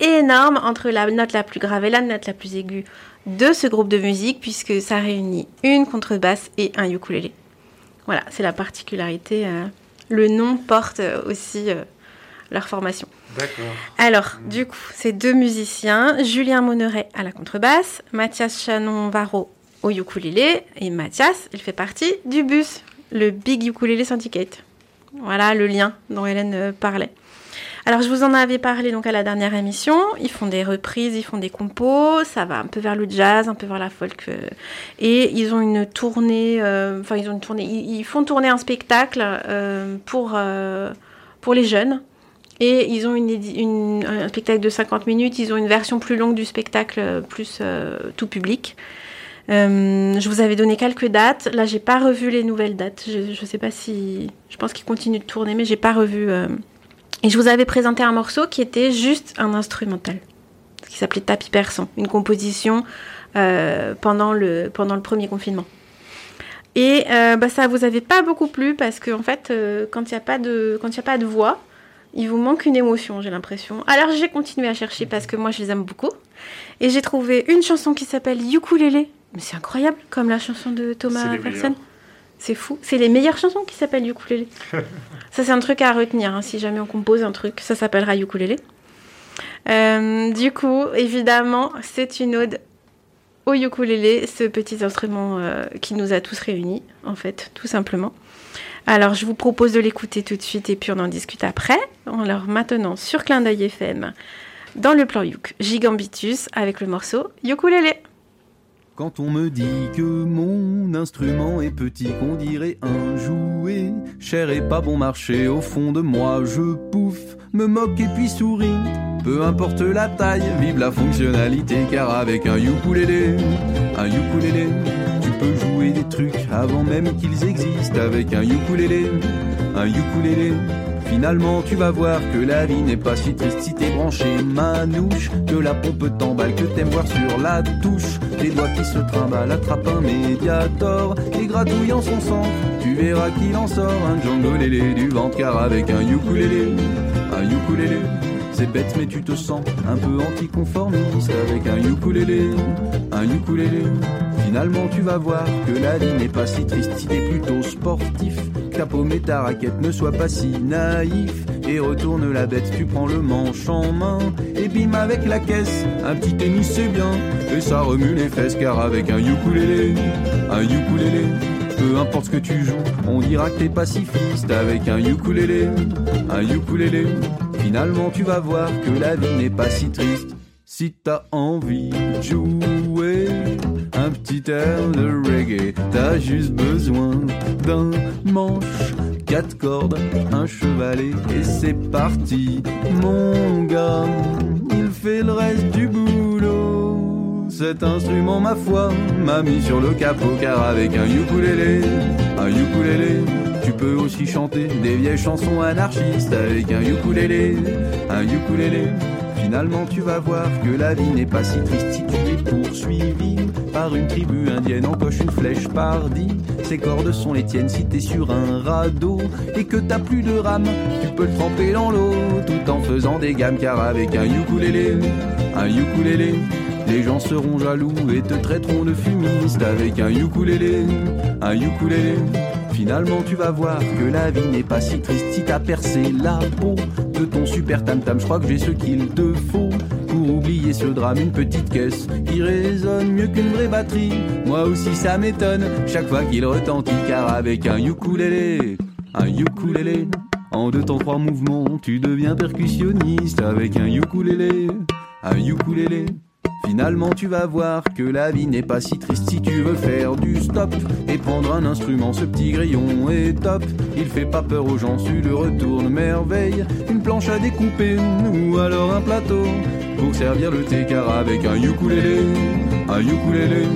Speaker 4: énorme entre la note la plus grave et la note la plus aiguë de ce groupe de musique, puisque ça réunit une contrebasse et un ukulélé. Voilà, c'est la particularité. euh, le nom porte euh, aussi euh, leur formation.
Speaker 5: D'accord.
Speaker 4: Alors, du coup, ces deux musiciens, Julien Monneret à la contrebasse, Mathias Chanon-Varro au ukulélé, et Mathias, il fait partie du bus, le Big Ukulele Syndicate. Voilà le lien dont Hélène parlait. Alors, je vous en avais parlé donc à la dernière émission. Ils font des reprises, ils font des compos, ça va un peu vers le jazz, un peu vers la folk. euh, et ils ont une tournée, euh, enfin, ils ont une tournée, ils, font tourner un spectacle euh, pour, pour les jeunes. Et ils ont une, un spectacle de 50 minutes, ils ont une version plus longue du spectacle, plus tout public. Je vous avais donné quelques dates. Là, j'ai pas revu les nouvelles dates. Je, je sais pas si. Je pense qu'ils continuent de tourner, mais j'ai pas revu. Et je vous avais présenté un morceau qui était juste un instrumental, qui s'appelait Tapis persan, une composition euh, pendant, le, pendant le premier confinement. Et euh, bah, ça vous avait pas beaucoup plu parce qu'en en fait, euh, quand il n'y a, pas de- quand il y a pas de voix, il vous manque une émotion, j'ai l'impression. Alors j'ai continué à chercher parce que moi je les aime beaucoup. Et j'ai trouvé une chanson qui s'appelle Ukulele. Mais c'est incroyable, comme la chanson de Thomas
Speaker 5: meilleures.
Speaker 4: C'est fou. C'est les meilleures chansons qui s'appellent Ukulele. [LAUGHS] ça, c'est un truc à retenir. hein, si jamais on compose un truc, ça s'appellera Ukulele. Euh, du coup, évidemment, c'est une ode au ukulélé, ce petit instrument euh, qui nous a tous réunis, en fait, tout simplement. Alors, je vous propose de l'écouter tout de suite et puis on en discute après. Alors, maintenant, sur Clin d'œil FM, dans le plan Yuk, Gigambitus avec le morceau Ukulélé.
Speaker 13: Quand on me dit que mon instrument est petit, qu'on dirait un jouet, cher et pas bon marché, au fond de moi je pouffe, me moque et puis souris. Peu importe la taille, vive la fonctionnalité, car avec un ukulélé, un ukulélé, tu peux jouer des trucs avant même qu'ils existent. Avec un ukulélé, un ukulélé, Finalement, tu vas voir que la vie n'est pas si triste si t'es branché manouche. Que la pompe t'emballe, que t'aimes voir sur la touche. Les doigts qui se trimballent, attrape un médiator et gratouille en son centre. Tu verras qu'il en sort un Django lélé du ventre, car avec un ukulélé, un ukulélé. C'est bête mais tu te sens un peu anticonformiste avec un ukulélé, un ukulélé. Finalement tu vas voir que la vie n'est pas si triste si t'es plutôt sportif. Que ta raquette ne soient pas si naïfs. Et retourne la bête, tu prends le manche en main. Et bim avec la caisse, un petit tennis c'est bien. Et ça remue les fesses car avec un ukulélé, un ukulélé. Peu importe ce que tu joues, on dira que t'es pacifiste avec un ukulélé, un ukulélé. Finalement, tu vas voir que la vie n'est pas si triste. Si t'as envie de jouer un petit air de reggae, t'as juste besoin d'un manche, quatre cordes, un chevalet et c'est parti, mon gars. Il fait le reste du boulot. cet instrument, ma foi, m'a mis sur le capot car avec un ukulélé, un ukulélé, tu peux aussi chanter des vieilles chansons anarchistes avec un ukulélé, un ukulélé. Finalement, tu vas voir que la vie n'est pas si triste si tu es poursuivi par une tribu indienne en poche une flèche pardie. Ces cordes sont les tiennes si t'es sur un radeau et que t'as plus de rame, tu peux le tremper dans l'eau tout en faisant des gammes car avec un ukulélé, un ukulélé. Les gens seront jaloux et te traiteront de fumiste avec un ukulélé, un ukulélé. Finalement, tu vas voir que la vie n'est pas si triste si t'as percé la peau de ton super tam-tam. Je crois que j'ai ce qu'il te faut pour oublier ce drame. Une petite caisse qui résonne mieux qu'une vraie batterie. Moi aussi, ça m'étonne chaque fois qu'il retentit. Car avec un ukulélé, un ukulélé, en deux temps trois mouvements, tu deviens percussionniste avec un ukulélé, un ukulélé. Finalement, tu vas voir que la vie n'est pas si triste si tu veux faire du stop et prendre un instrument. Ce petit grillon est top. Il fait pas peur aux gens, tu le retournes merveille. Une planche à découper ou alors un plateau pour servir le thé car avec un ukulélé, un ukulélé.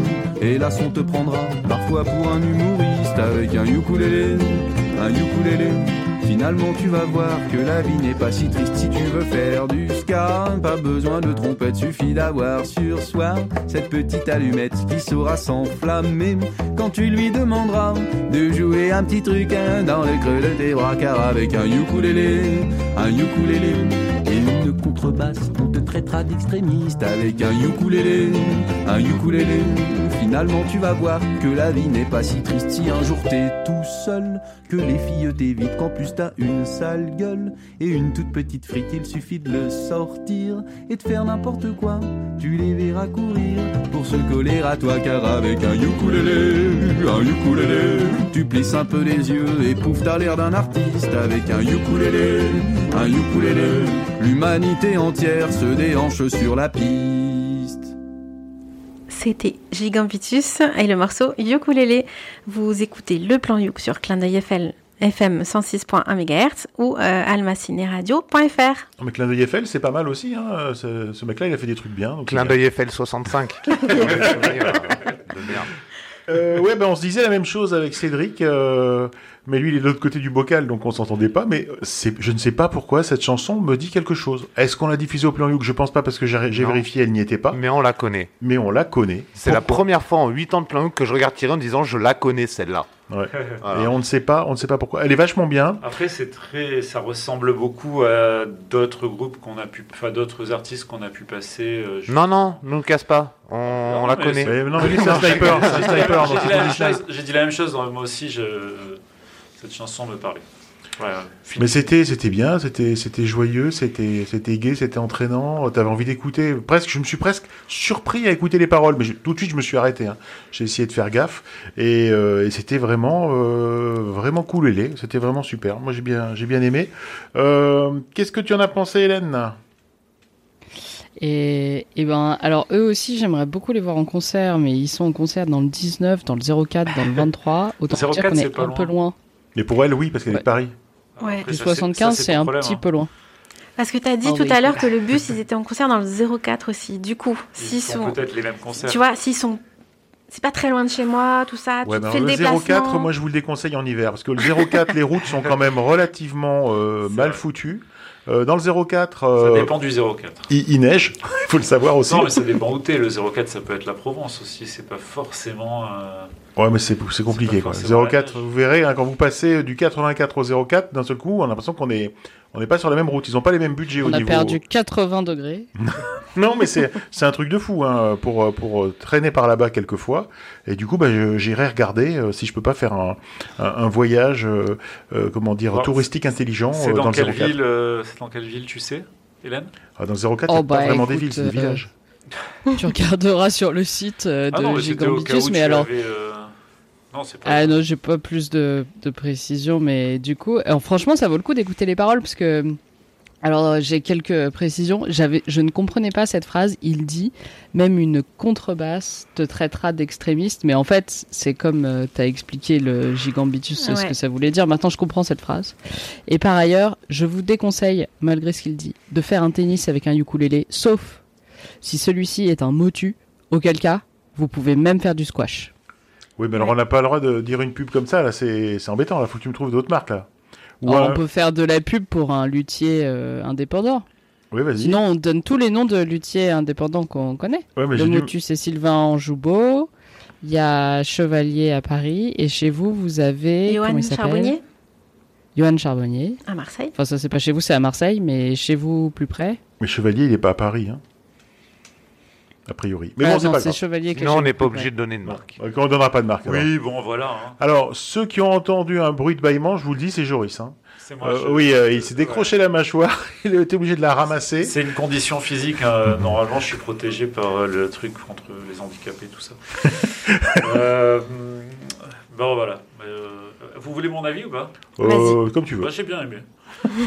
Speaker 13: Et là, on te prendra parfois pour un humoriste avec un ukulélé, un ukulélé. Finalement, tu vas voir que la vie n'est pas si triste si tu veux faire du ska. Pas besoin de trompette, suffit d'avoir sur soi cette petite allumette qui saura s'enflammer quand tu lui demanderas de jouer un petit truc hein, dans le creux de tes bras. Car avec un ukulélé, un ukulélé et une contrebasse, on te traitera d'extrémiste avec un ukulélé, un ukulélé. Finalement, tu vas voir que la vie n'est pas si triste si un jour t'es tout seul, que les filles t'évitent, qu'en plus t'as une sale gueule et une toute petite frite. Il suffit de le sortir et de faire n'importe quoi. Tu les verras courir pour se coller à toi, car avec un ukulélé, un ukulélé, tu plisses un peu les yeux et pouf, t'as l'air d'un artiste avec un ukulélé, un ukulélé. L'humanité entière se déhanche sur la piste.
Speaker 4: C'était Gigambitus et le morceau Ukulélé. Vous écoutez le plan Youk sur Clin d'œil FL FM 106.1 MHz ou euh, almacineradio.fr.
Speaker 1: Mais Clin d'œil Eiffel, c'est pas mal aussi. Hein. Ce, ce mec-là, il a fait des trucs bien. donc
Speaker 2: Clin
Speaker 1: il-
Speaker 2: d'œil FL 65. [LAUGHS]
Speaker 1: Euh, ouais, ben on se disait la même chose avec Cédric, euh, mais lui il est de l'autre côté du bocal, donc on s'entendait pas. Mais c'est, je ne sais pas pourquoi cette chanson me dit quelque chose. Est-ce qu'on l'a diffusée au plan Youk? Je pense pas parce que j'ai, vérifié, elle n'y était pas.
Speaker 2: Mais on la connaît.
Speaker 1: Mais on la connaît.
Speaker 2: C'est la première fois en 8 ans de plan Youk que je regarde Thierry en disant je la connais celle-là.
Speaker 1: Ouais. [LAUGHS]
Speaker 2: Voilà.
Speaker 1: Et on ne sait pas, on ne sait pas pourquoi. Elle est vachement bien.
Speaker 5: Après, c'est très, ça ressemble beaucoup à d'autres groupes qu'on a pu, enfin d'autres artistes qu'on a pu passer. euh, je-
Speaker 2: Non, non, ne nous casse pas. On, on la connaît.
Speaker 1: Mais non, mais lui, c'est un sniper. C'est un sniper.
Speaker 5: J'ai dit, la même chose- j'ai dit la même chose, donc moi aussi, je... cette chanson me parlait. Ouais.
Speaker 1: Mais c'était, c'était bien, c'était, c'était joyeux, c'était, c'était gai, c'était entraînant. T'avais envie d'écouter. Presque, je me suis presque surpris à écouter les paroles, mais tout de suite je me suis arrêté. hein. J'ai essayé de faire gaffe et, euh, et c'était vraiment, euh, vraiment cool, Lélé. C'était vraiment super. Moi j'ai bien, j'ai bien aimé. Euh, qu'est-ce que tu en as pensé, Hélène?
Speaker 3: Et, et ben, alors eux aussi, j'aimerais beaucoup les voir en concert, mais ils sont en concert dans le 19, dans le 04, dans le 23. [LAUGHS] Autant
Speaker 5: 04,
Speaker 3: dire qu'on
Speaker 5: c'est
Speaker 3: est
Speaker 5: pas
Speaker 3: un
Speaker 5: loin.
Speaker 3: peu loin.
Speaker 1: Mais pour elle, oui, parce qu'elle est de. Paris.
Speaker 4: Ouais.
Speaker 5: Après,
Speaker 3: Du
Speaker 5: ça, c'est-
Speaker 3: 75,
Speaker 5: ça,
Speaker 3: c'est un
Speaker 5: problème,
Speaker 3: petit
Speaker 5: hein.
Speaker 3: peu loin.
Speaker 4: Parce que tu as dit
Speaker 3: Ah
Speaker 4: tout
Speaker 3: oui.
Speaker 4: à l'heure que le bus, ils étaient en concert dans le 04 aussi. Du coup,
Speaker 5: Ils
Speaker 4: s'ils
Speaker 5: sont
Speaker 4: sont.
Speaker 5: peut-être les mêmes concerts.
Speaker 4: Tu vois, s'ils sont. C'est pas très loin de chez moi, tout ça.
Speaker 1: Ouais,
Speaker 4: tu te fais le
Speaker 1: le
Speaker 4: déplacement.
Speaker 1: 04, moi je vous le déconseille en hiver, parce que le 04, les routes sont quand même relativement euh, mal
Speaker 5: vrai.
Speaker 1: foutues. Euh, dans le 04,
Speaker 5: Ça
Speaker 1: euh,
Speaker 5: dépend du 04.
Speaker 1: il, il neige, il [LAUGHS] faut le savoir aussi.
Speaker 5: Non, mais ça dépend où t'es. Le 04, ça peut être la Provence aussi. C'est pas forcément.
Speaker 1: Ouais, mais c'est c'est compliqué. Quoi.
Speaker 5: forcément la
Speaker 1: 04,
Speaker 5: neige.
Speaker 1: vous verrez, hein, quand vous passez du 84 au 04, d'un seul coup, on a l'impression qu'on est, on n'est pas sur la même route. Ils n'ont pas les mêmes budgets au
Speaker 3: On a
Speaker 1: niveau.
Speaker 3: perdu 80 degrés. [LAUGHS]
Speaker 1: Non, mais c'est c'est un truc de fou hein, pour pour euh, traîner par là-bas quelquefois. Et du coup, bah, j'irai regarder euh, si je peux pas faire un, un, un voyage, euh, euh, comment dire,
Speaker 5: Bon,
Speaker 1: touristique intelligent
Speaker 5: C'est
Speaker 1: euh,
Speaker 5: dans,
Speaker 1: dans le
Speaker 5: quelle
Speaker 1: 04.
Speaker 5: ville euh, C'est dans quelle ville, tu sais, Hélène?
Speaker 1: Ah, dans le 04, il
Speaker 3: Oh,
Speaker 1: n'y a
Speaker 3: bah,
Speaker 1: pas vraiment des
Speaker 3: écoute,
Speaker 1: villes, c'est des
Speaker 3: euh,
Speaker 1: villages. [LAUGHS]
Speaker 3: tu regarderas sur le site euh, de
Speaker 5: Ah non, mais
Speaker 3: Gigambitus,
Speaker 5: tu
Speaker 3: mais alors.
Speaker 5: avais, euh, Non, c'est pas.
Speaker 3: Ah non, j'ai pas plus de, de précision, mais du coup, alors, franchement, ça vaut le coup d'écouter les paroles parce que. Alors, euh, j'ai quelques précisions. J'avais, je ne comprenais pas cette phrase. Il dit même une contrebasse te traitera d'extrémiste, mais en fait, c'est comme tu as expliqué le gigambitus, ce
Speaker 4: Ouais.
Speaker 3: que ça voulait dire. Maintenant, je comprends cette phrase. Et par ailleurs, je vous déconseille, malgré ce qu'il dit, de faire un tennis avec un ukulélé, sauf si celui-ci est un motu Auquel cas, vous pouvez même faire du squash.
Speaker 1: Oui, mais alors on n'a pas le droit de dire une pub comme ça, là, c'est c'est embêtant, là, faut que tu me trouves d'autres marques, là. Ou
Speaker 3: Alors,
Speaker 1: un-
Speaker 3: on peut faire de la pub pour un luthier euh, indépendant.
Speaker 1: Oui, vas-y.
Speaker 3: Sinon, on donne tous les noms de luthiers indépendants qu'on connaît.
Speaker 1: Ouais, mais
Speaker 3: Le Motus et Sylvain en Joubeau. Il y a Chevalier à Paris. Et chez vous, vous avez.
Speaker 4: Johan
Speaker 3: comment il s'appelle
Speaker 4: Charbonnier
Speaker 3: Johan Charbonnier.
Speaker 4: à Marseille.
Speaker 3: Enfin, ça, c'est pas chez vous, c'est à Marseille, mais chez vous, plus près.
Speaker 1: Mais Chevalier, il est pas à Paris, hein. A priori. Mais
Speaker 3: Ah
Speaker 1: bon, c'est pas grave.
Speaker 3: Chevalier
Speaker 2: on n'est pas obligé de donner de marque.
Speaker 1: On donnera pas de marque. alors.
Speaker 5: Oui, bon, voilà. hein.
Speaker 1: Alors, ceux qui ont entendu un bruit de bâillement, je vous le dis, c'est Joris. Hein.
Speaker 5: C'est moi.
Speaker 1: Euh,
Speaker 5: je-
Speaker 1: oui, euh, il s'est décroché la mâchoire, [LAUGHS] il a été obligé de la ramasser.
Speaker 5: C'est une condition physique. hein. Normalement, je suis protégé par euh, le truc contre les handicapés, tout ça. [LAUGHS] euh, bon, voilà. Euh, vous voulez mon avis ou pas?
Speaker 1: Euh, comme tu veux.
Speaker 5: Moi, j'ai bien aimé.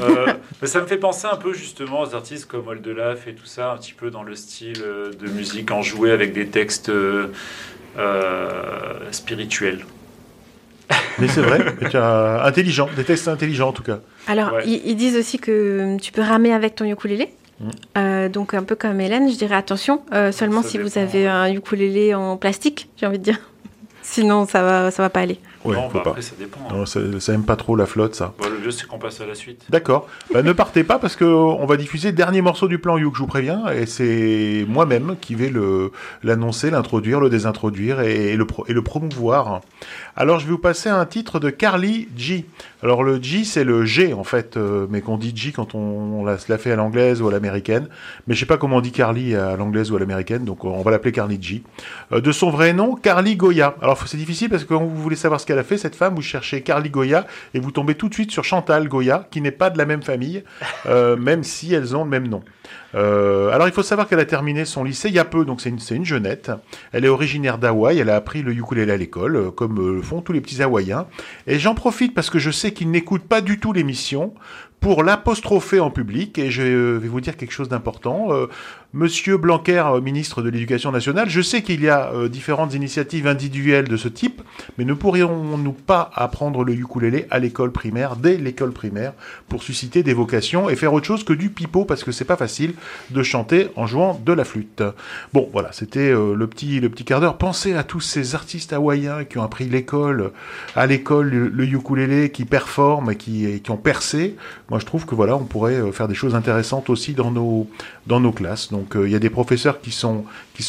Speaker 5: Euh, mais ça me fait penser un peu justement aux artistes comme Oldelaf et tout ça, un petit peu dans le style euh, de musique enjouée avec des textes euh, spirituels.
Speaker 1: Mais c'est vrai, et tu as intelligent, des textes intelligents en tout cas.
Speaker 4: Alors,
Speaker 5: Ouais.
Speaker 4: ils, ils disent aussi que tu peux ramer avec ton ukulélé.
Speaker 1: Mm.
Speaker 4: Euh, donc, un peu comme Hélène, je dirais attention, euh, seulement
Speaker 5: Ça
Speaker 4: si vous avez un ukulélé en plastique, j'ai envie de dire. [LAUGHS] Sinon, ça va, ça va pas aller.
Speaker 1: Ouais, faut
Speaker 5: bah,
Speaker 1: pas.
Speaker 5: après, ça dépend. hein.
Speaker 1: Non, ça, ça aime pas trop la flotte, ça.
Speaker 5: Bon, le mieux, c'est qu'on passe à la suite.
Speaker 1: D'accord. Bah, ne partez pas parce que on va diffuser le dernier morceau du plan You que je vous préviens et c'est moi-même qui vais l'annoncer, l'introduire, le désintroduire et, le pro- et le promouvoir. Alors je vais vous passer un titre de Carly G. Alors le G c'est le G en fait, euh, mais qu'on dit G quand on, on la, se la fait à l'anglaise ou à l'américaine. Mais je sais pas comment on dit Carly à l'anglaise ou à l'américaine, donc on va l'appeler Carly G. Euh, de son vrai nom, Carly Goya. Alors c'est difficile parce que quand vous voulez savoir ce qu'elle a fait, cette femme, vous cherchez Carly Goya et vous tombez tout de suite sur Chantal Goya, qui n'est pas de la même famille, euh, [LAUGHS] même si elles ont le même nom. Euh, alors il faut savoir qu'elle a terminé son lycée il y a peu, donc c'est une, une jeunette. Elle est originaire d'Hawaï, elle a appris le ukulélé à l'école, euh, comme le font tous les petits Hawaïens. Et j'en profite parce que je sais qu'ils n'écoutent pas du tout l'émission pour l'apostropher en public et je vais vous dire quelque chose d'important. Monsieur Blanquer, euh, ministre de l'Éducation nationale, je sais qu'il y a euh, différentes initiatives individuelles de ce type, mais ne pourrions-nous pas apprendre le ukulélé à l'école primaire, dès l'école primaire, pour susciter des vocations et faire autre chose que du pipeau, parce que c'est pas facile de chanter en jouant de la flûte. Bon, voilà, c'était euh, le petit le petit quart d'heure. Pensez à tous ces artistes hawaïens qui ont appris l'école, à l'école le, le ukulélé, qui performent qui, qui ont percé. Moi, je trouve que voilà, on pourrait faire des choses intéressantes aussi dans nos dans nos classes. Euh, il y a des professeurs qui sont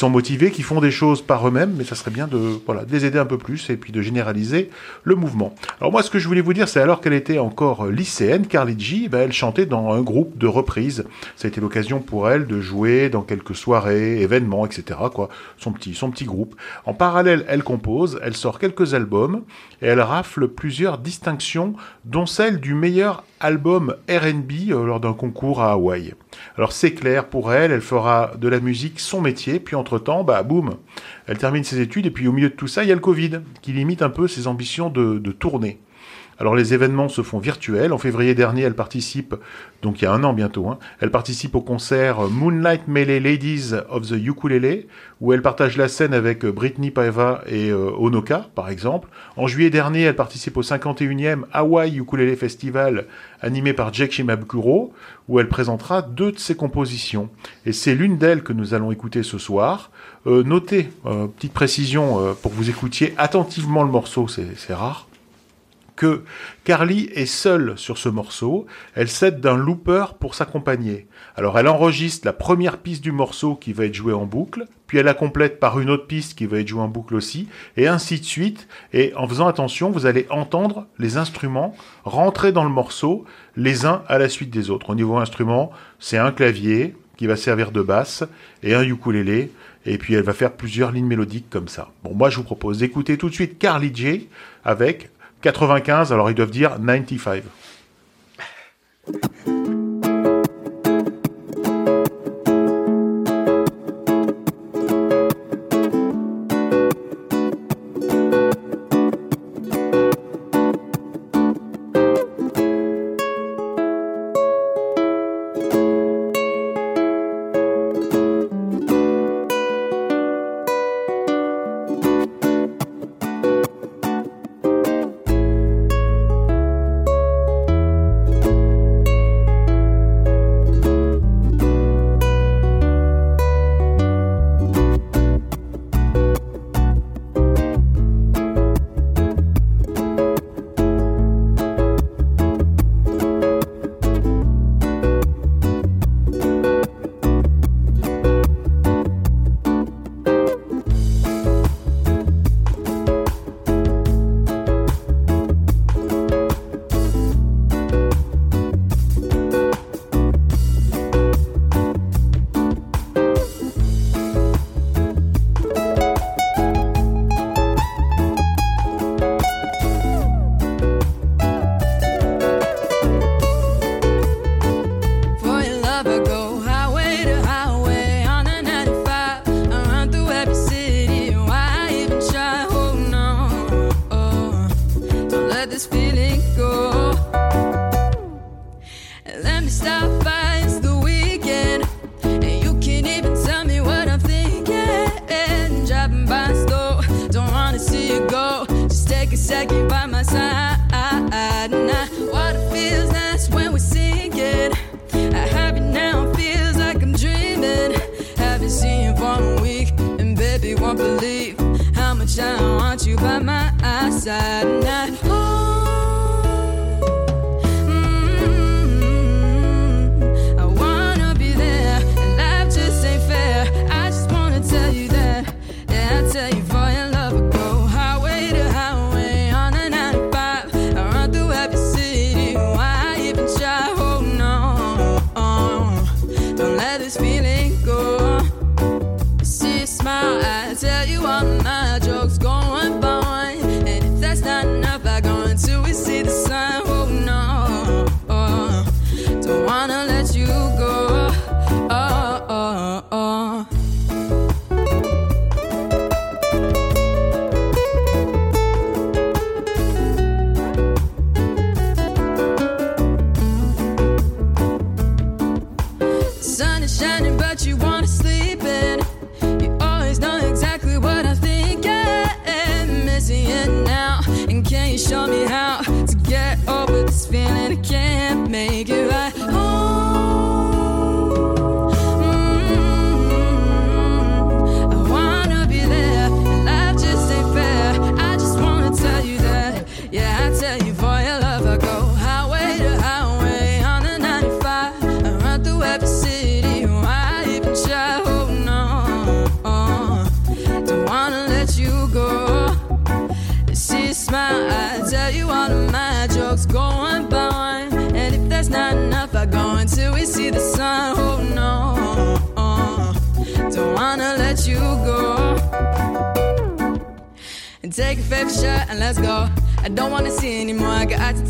Speaker 1: motivés, qui font des choses par eux-mêmes, mais ça serait bien de voilà les aider un peu plus et puis de généraliser le mouvement. Alors moi, ce que je voulais vous dire, c'est alors qu'elle était encore euh, lycéenne, Carly G, ben, elle chantait dans un groupe de reprises. Ça a été l'occasion pour elle de jouer dans quelques soirées, événements, etc. Quoi, son petit son petit groupe. En parallèle, elle compose, elle sort quelques albums et elle rafle plusieurs distinctions, dont celle du meilleur album R&B euh, lors d'un concours à Hawaï. Alors c'est clair pour elle, elle fera de la musique son métier, puis entre-temps, bah boum, elle termine ses études et puis au milieu de tout ça, il y a le Covid qui limite un peu ses ambitions de, de. Alors les événements se font virtuels. En février dernier, elle participe, donc il y a un an bientôt, hein, elle participe au concert Moonlight Melee Ladies of the Ukulele, où elle partage la scène avec Britney Paiva et euh, Onoka, par exemple. En juillet dernier, elle participe au 51e Hawaii Ukulele Festival, animé par Jake Shimabukuro, où elle présentera deux de ses compositions. Et c'est l'une d'elles que nous allons écouter ce soir. Euh, notez, euh, petite précision euh, pour que vous écoutiez attentivement le morceau, c'est rare que Carly est seule sur ce morceau, elle s'aide d'un looper pour s'accompagner. Alors elle enregistre la première piste du morceau qui va être jouée en boucle, puis elle la complète par une autre piste qui va être jouée en boucle aussi, et ainsi de suite. Et en faisant attention, vous allez entendre les instruments rentrer dans le morceau les uns à la suite des autres. Au niveau instrument, c'est un clavier qui va servir de basse et un ukulélé, et puis elle va faire plusieurs lignes mélodiques comme ça. Bon, moi je vous propose d'écouter tout de suite Carly J avec 95, alors ils doivent dire 95.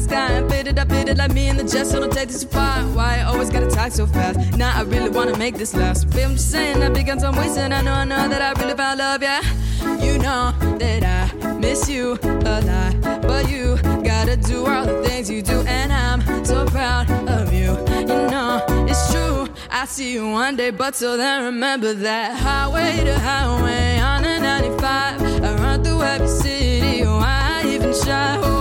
Speaker 14: Sky and fit it, I fit it like me in the jet, so don't take this too far. Why I always gotta talk so fast? Now I really wanna make this last. Babe, I'm just saying, I've begun some wasting. I know, I know that I really found love, yeah. You know that I miss you a lot, but you gotta do all the things you do, and I'm so proud of you. You know it's true. I see you one day, but till then, remember that highway to highway on the 95. I run through every city. Why even try?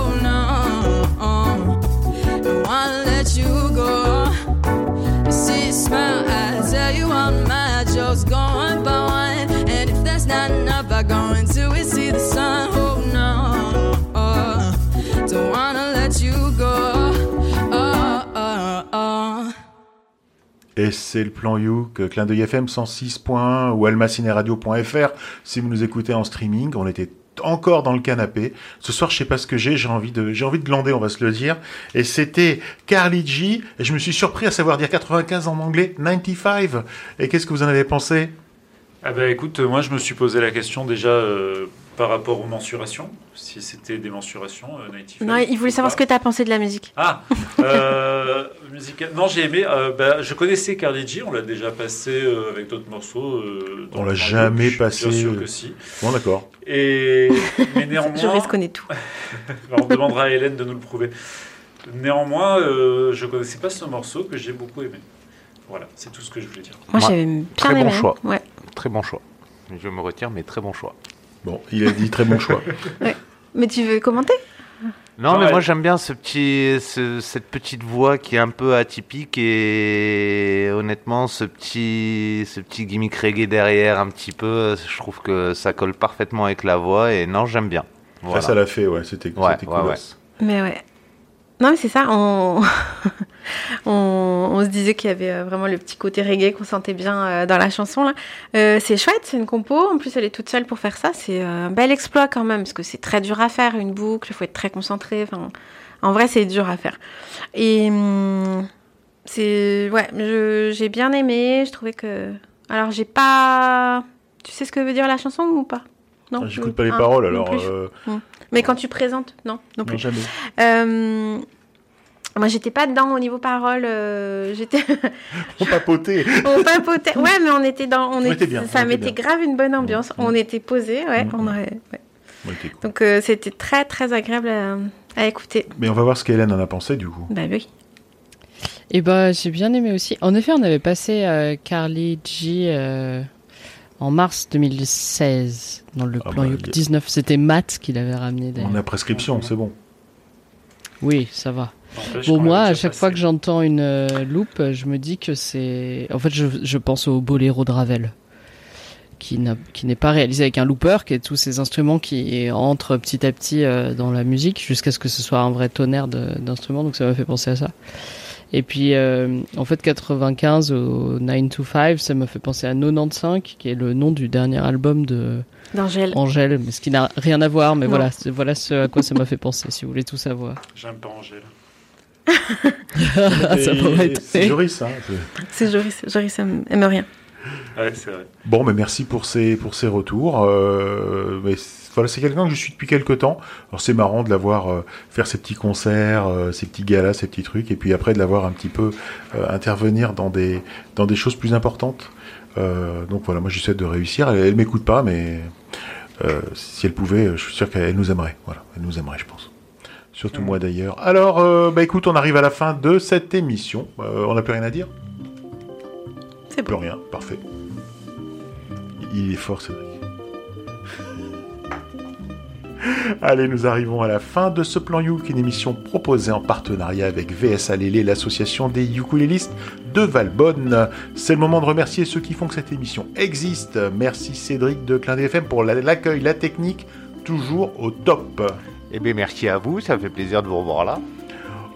Speaker 1: Et c'est le plan Youk, clin d'œil FM 106.1 ou almacineradio.fr si vous nous écoutez en streaming. On était encore dans le canapé. Ce soir, je sais pas ce que j'ai, j'ai envie de, j'ai glander, on va se le dire. Et c'était Carly G, et je me suis surpris à savoir dire 95 en anglais, 95. Et qu'est-ce que vous en avez pensé?
Speaker 5: Ah bah écoute, moi je me suis posé la question déjà euh, par rapport aux mensurations, si c'était des mensurations euh, native.
Speaker 4: Non, il voulait savoir ce que tu as pensé de la musique.
Speaker 5: Ah, [LAUGHS] euh, musical- Non, j'ai aimé. euh, bah, je connaissais Carly G, on l'a déjà passé euh, avec d'autres morceaux. euh,
Speaker 1: On l'a jamais passé.
Speaker 5: Bien sûr que si.
Speaker 1: Bon, d'accord.
Speaker 5: Et mais [LAUGHS] néanmoins,
Speaker 4: Joris connaît tout. [LAUGHS]
Speaker 5: on demandera à Hélène de nous le prouver. Néanmoins, euh, je connaissais pas ce morceau que j'ai beaucoup aimé. Voilà, c'est tout ce que je voulais dire.
Speaker 4: Moi,
Speaker 2: Ouais,
Speaker 4: j'ai bien
Speaker 2: très
Speaker 4: aimé.
Speaker 2: bon choix.
Speaker 4: Ouais.
Speaker 2: Très bon choix. Je me retire, mais très bon choix.
Speaker 1: Bon, il a dit très bon choix. [LAUGHS]
Speaker 4: Mais tu veux commenter?
Speaker 2: Non, mais
Speaker 5: Ouais.
Speaker 2: moi j'aime bien ce petit, ce- cette petite voix qui est un peu atypique et honnêtement ce petit, ce petit gimmick reggae derrière un petit peu, je trouve que ça colle parfaitement avec la voix et non j'aime bien. Voilà.
Speaker 1: Ça, ça l'a fait, ouais, c'était
Speaker 2: Ouais,
Speaker 1: c'était
Speaker 2: ouais,
Speaker 1: cool.
Speaker 2: ouais.
Speaker 4: Mais ouais. Non, mais c'est ça. On... [LAUGHS] on... on se disait qu'il y avait euh, vraiment le petit côté reggae qu'on sentait bien euh, dans la chanson. là. Euh, c'est chouette, c'est une compo. En plus, elle est toute seule pour faire ça. C'est un bel exploit quand même, parce que c'est très dur à faire, une boucle. Il faut être très concentré. Enfin, en vrai, c'est dur à faire. Et hum, c'est. Ouais, je- j'ai bien aimé. Je trouvais que. Alors, j'ai pas. Tu sais ce que veut dire la chanson ou pas? Non
Speaker 1: J'écoute pas les
Speaker 4: Ah,
Speaker 1: paroles, alors.
Speaker 4: Mais quand tu présentes, non, non
Speaker 1: non,
Speaker 4: plus.
Speaker 1: jamais.
Speaker 4: Euh, moi, j'étais pas dedans au niveau parole. euh, j'étais. [LAUGHS]
Speaker 1: On papotait.
Speaker 4: on papotait. Ouais, mais on était dans. On,
Speaker 1: On
Speaker 4: était-
Speaker 1: était bien,
Speaker 4: Ça
Speaker 1: on
Speaker 4: mettait
Speaker 1: bien.
Speaker 4: grave une bonne ambiance. On était posés, ouais. On aurait, ouais.
Speaker 1: Ouais, t'es cool.
Speaker 4: Donc, euh, c'était très, très agréable à, à écouter.
Speaker 1: Mais on va voir ce qu'Hélène en a pensé, du coup.
Speaker 4: Bah oui.
Speaker 3: Et bah j'ai bien aimé aussi. En effet, on avait passé euh, Carly G euh, En mars 2016, dans le
Speaker 1: Ah
Speaker 3: plan
Speaker 1: bah,
Speaker 3: Youk
Speaker 1: y a-
Speaker 3: 19, c'était Matt qui l'avait ramené d'ailleurs.
Speaker 1: On a prescription, c'est bon.
Speaker 3: Oui, ça va. Bon,
Speaker 5: qu'on
Speaker 3: moi, à chaque
Speaker 5: passé.
Speaker 3: fois que j'entends une euh, loupe, je me dis que c'est. En fait, je, je pense au boléro de Ravel, qui n'est pas réalisé avec un looper, qui est tous ces instruments qui entrent petit à petit euh, dans la musique, jusqu'à ce que ce soit un vrai tonnerre d'instruments. Donc, ça m'a fait penser à ça. Et puis, euh, en fait, 95 au 9 to 5, ça m'a fait penser à 95, qui est le nom du dernier album de
Speaker 4: D'Angèle.
Speaker 3: Angèle, mais ce qui n'a rien à voir. Mais
Speaker 4: Non.
Speaker 3: voilà, voilà ce à quoi ça m'a fait penser, si vous voulez tout savoir.
Speaker 5: J'aime pas Angèle. [LAUGHS]
Speaker 3: ça pourrait être
Speaker 1: C'est Joris, hein. c'est-
Speaker 4: Joris. Joris aime, aime rien.
Speaker 5: Ouais, c'est vrai.
Speaker 1: Bon, mais merci pour ces, pour ces retours. Euh, mais voilà, c'est quelqu'un que je suis depuis quelques temps. Alors c'est marrant de l'avoir euh, faire ses petits concerts, euh, ses petits galas, ces petits trucs, et puis après de l'avoir un petit peu euh, intervenir dans des, dans des choses plus importantes. Euh, donc voilà, moi j'essaie de réussir. Elle, elle m'écoute pas, mais si elle pouvait, je suis sûr qu'elle nous aimerait. Voilà, elle nous aimerait, je pense. Surtout moi d'ailleurs. Alors, bah écoute, on arrive à la fin de cette émission. On n'a plus rien à dire?
Speaker 4: C'est
Speaker 1: Plus
Speaker 4: bon.
Speaker 1: rien, parfait. Il est fort, Cédric. [LAUGHS] Allez, nous arrivons à la fin de ce plan Youk, une émission proposée en partenariat avec VS Alélé, l'association des ukulélistes de Valbonne. C'est le moment de remercier ceux qui font que cette émission existe. Merci Cédric de Clin FM pour la- l'accueil, la technique, toujours au top.
Speaker 2: Eh bien, merci à vous, ça me fait plaisir de vous revoir là.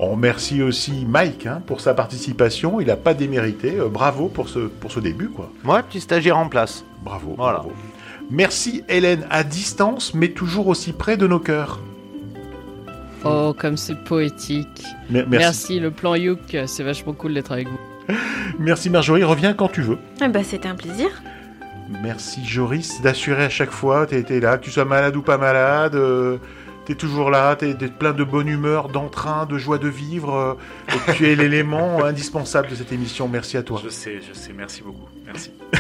Speaker 1: On remercie aussi Mike hein, pour sa participation, il n'a pas démérité. Euh, bravo pour ce, pour ce début, quoi.
Speaker 2: Moi, petit stagiaire en place.
Speaker 1: Bravo.
Speaker 2: Voilà.
Speaker 1: bravo. Merci Hélène, à distance, mais toujours aussi près de nos cœurs.
Speaker 3: Oh, comme c'est poétique.
Speaker 1: Mer-
Speaker 3: Merci.
Speaker 1: merci.
Speaker 3: le plan Youk, c'est vachement cool d'être avec vous.
Speaker 1: Merci Marjorie, reviens quand tu veux.
Speaker 4: Eh ben, c'était un plaisir.
Speaker 1: Merci Joris d'assurer à chaque fois, t'es t'es là, que tu sois malade ou pas malade, euh, t'es toujours là, t'es t'es plein de bonne humeur, d'entrain, de joie de vivre, euh, et tu es [LAUGHS] l'élément indispensable de cette émission. Merci à toi.
Speaker 5: Je sais, je sais. Merci beaucoup.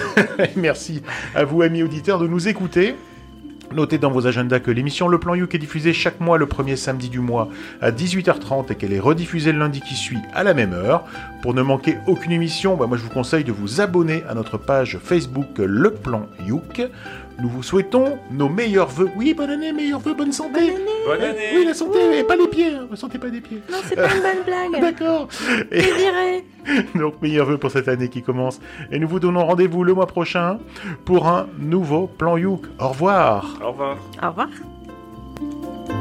Speaker 5: [LAUGHS] Merci.
Speaker 1: À vous, amis auditeurs, de nous écouter. Notez dans vos agendas que l'émission Le Plan Youk est diffusée chaque mois le premier samedi du mois à 18h30 et qu'elle est rediffusée le lundi qui suit à la même heure. Pour ne manquer aucune émission, bah, moi je vous conseille de vous abonner à notre page Facebook Le Plan Youk. Nous vous souhaitons nos meilleurs vœux. Oui, bonne année, meilleurs vœux, bonne santé.
Speaker 5: Bonne année.
Speaker 1: Oui, la santé, et pas les pieds. La santé, pas des pieds.
Speaker 4: Non, c'est pas une bonne blague. [LAUGHS]
Speaker 1: D'accord. Et-
Speaker 4: dirais. [LAUGHS]
Speaker 1: donc meilleurs vœux pour cette année qui commence. Et nous vous donnons rendez-vous le mois prochain pour un nouveau plan Youk. Au revoir.
Speaker 5: Au revoir.
Speaker 4: Au revoir.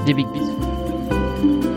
Speaker 3: Des big bisous.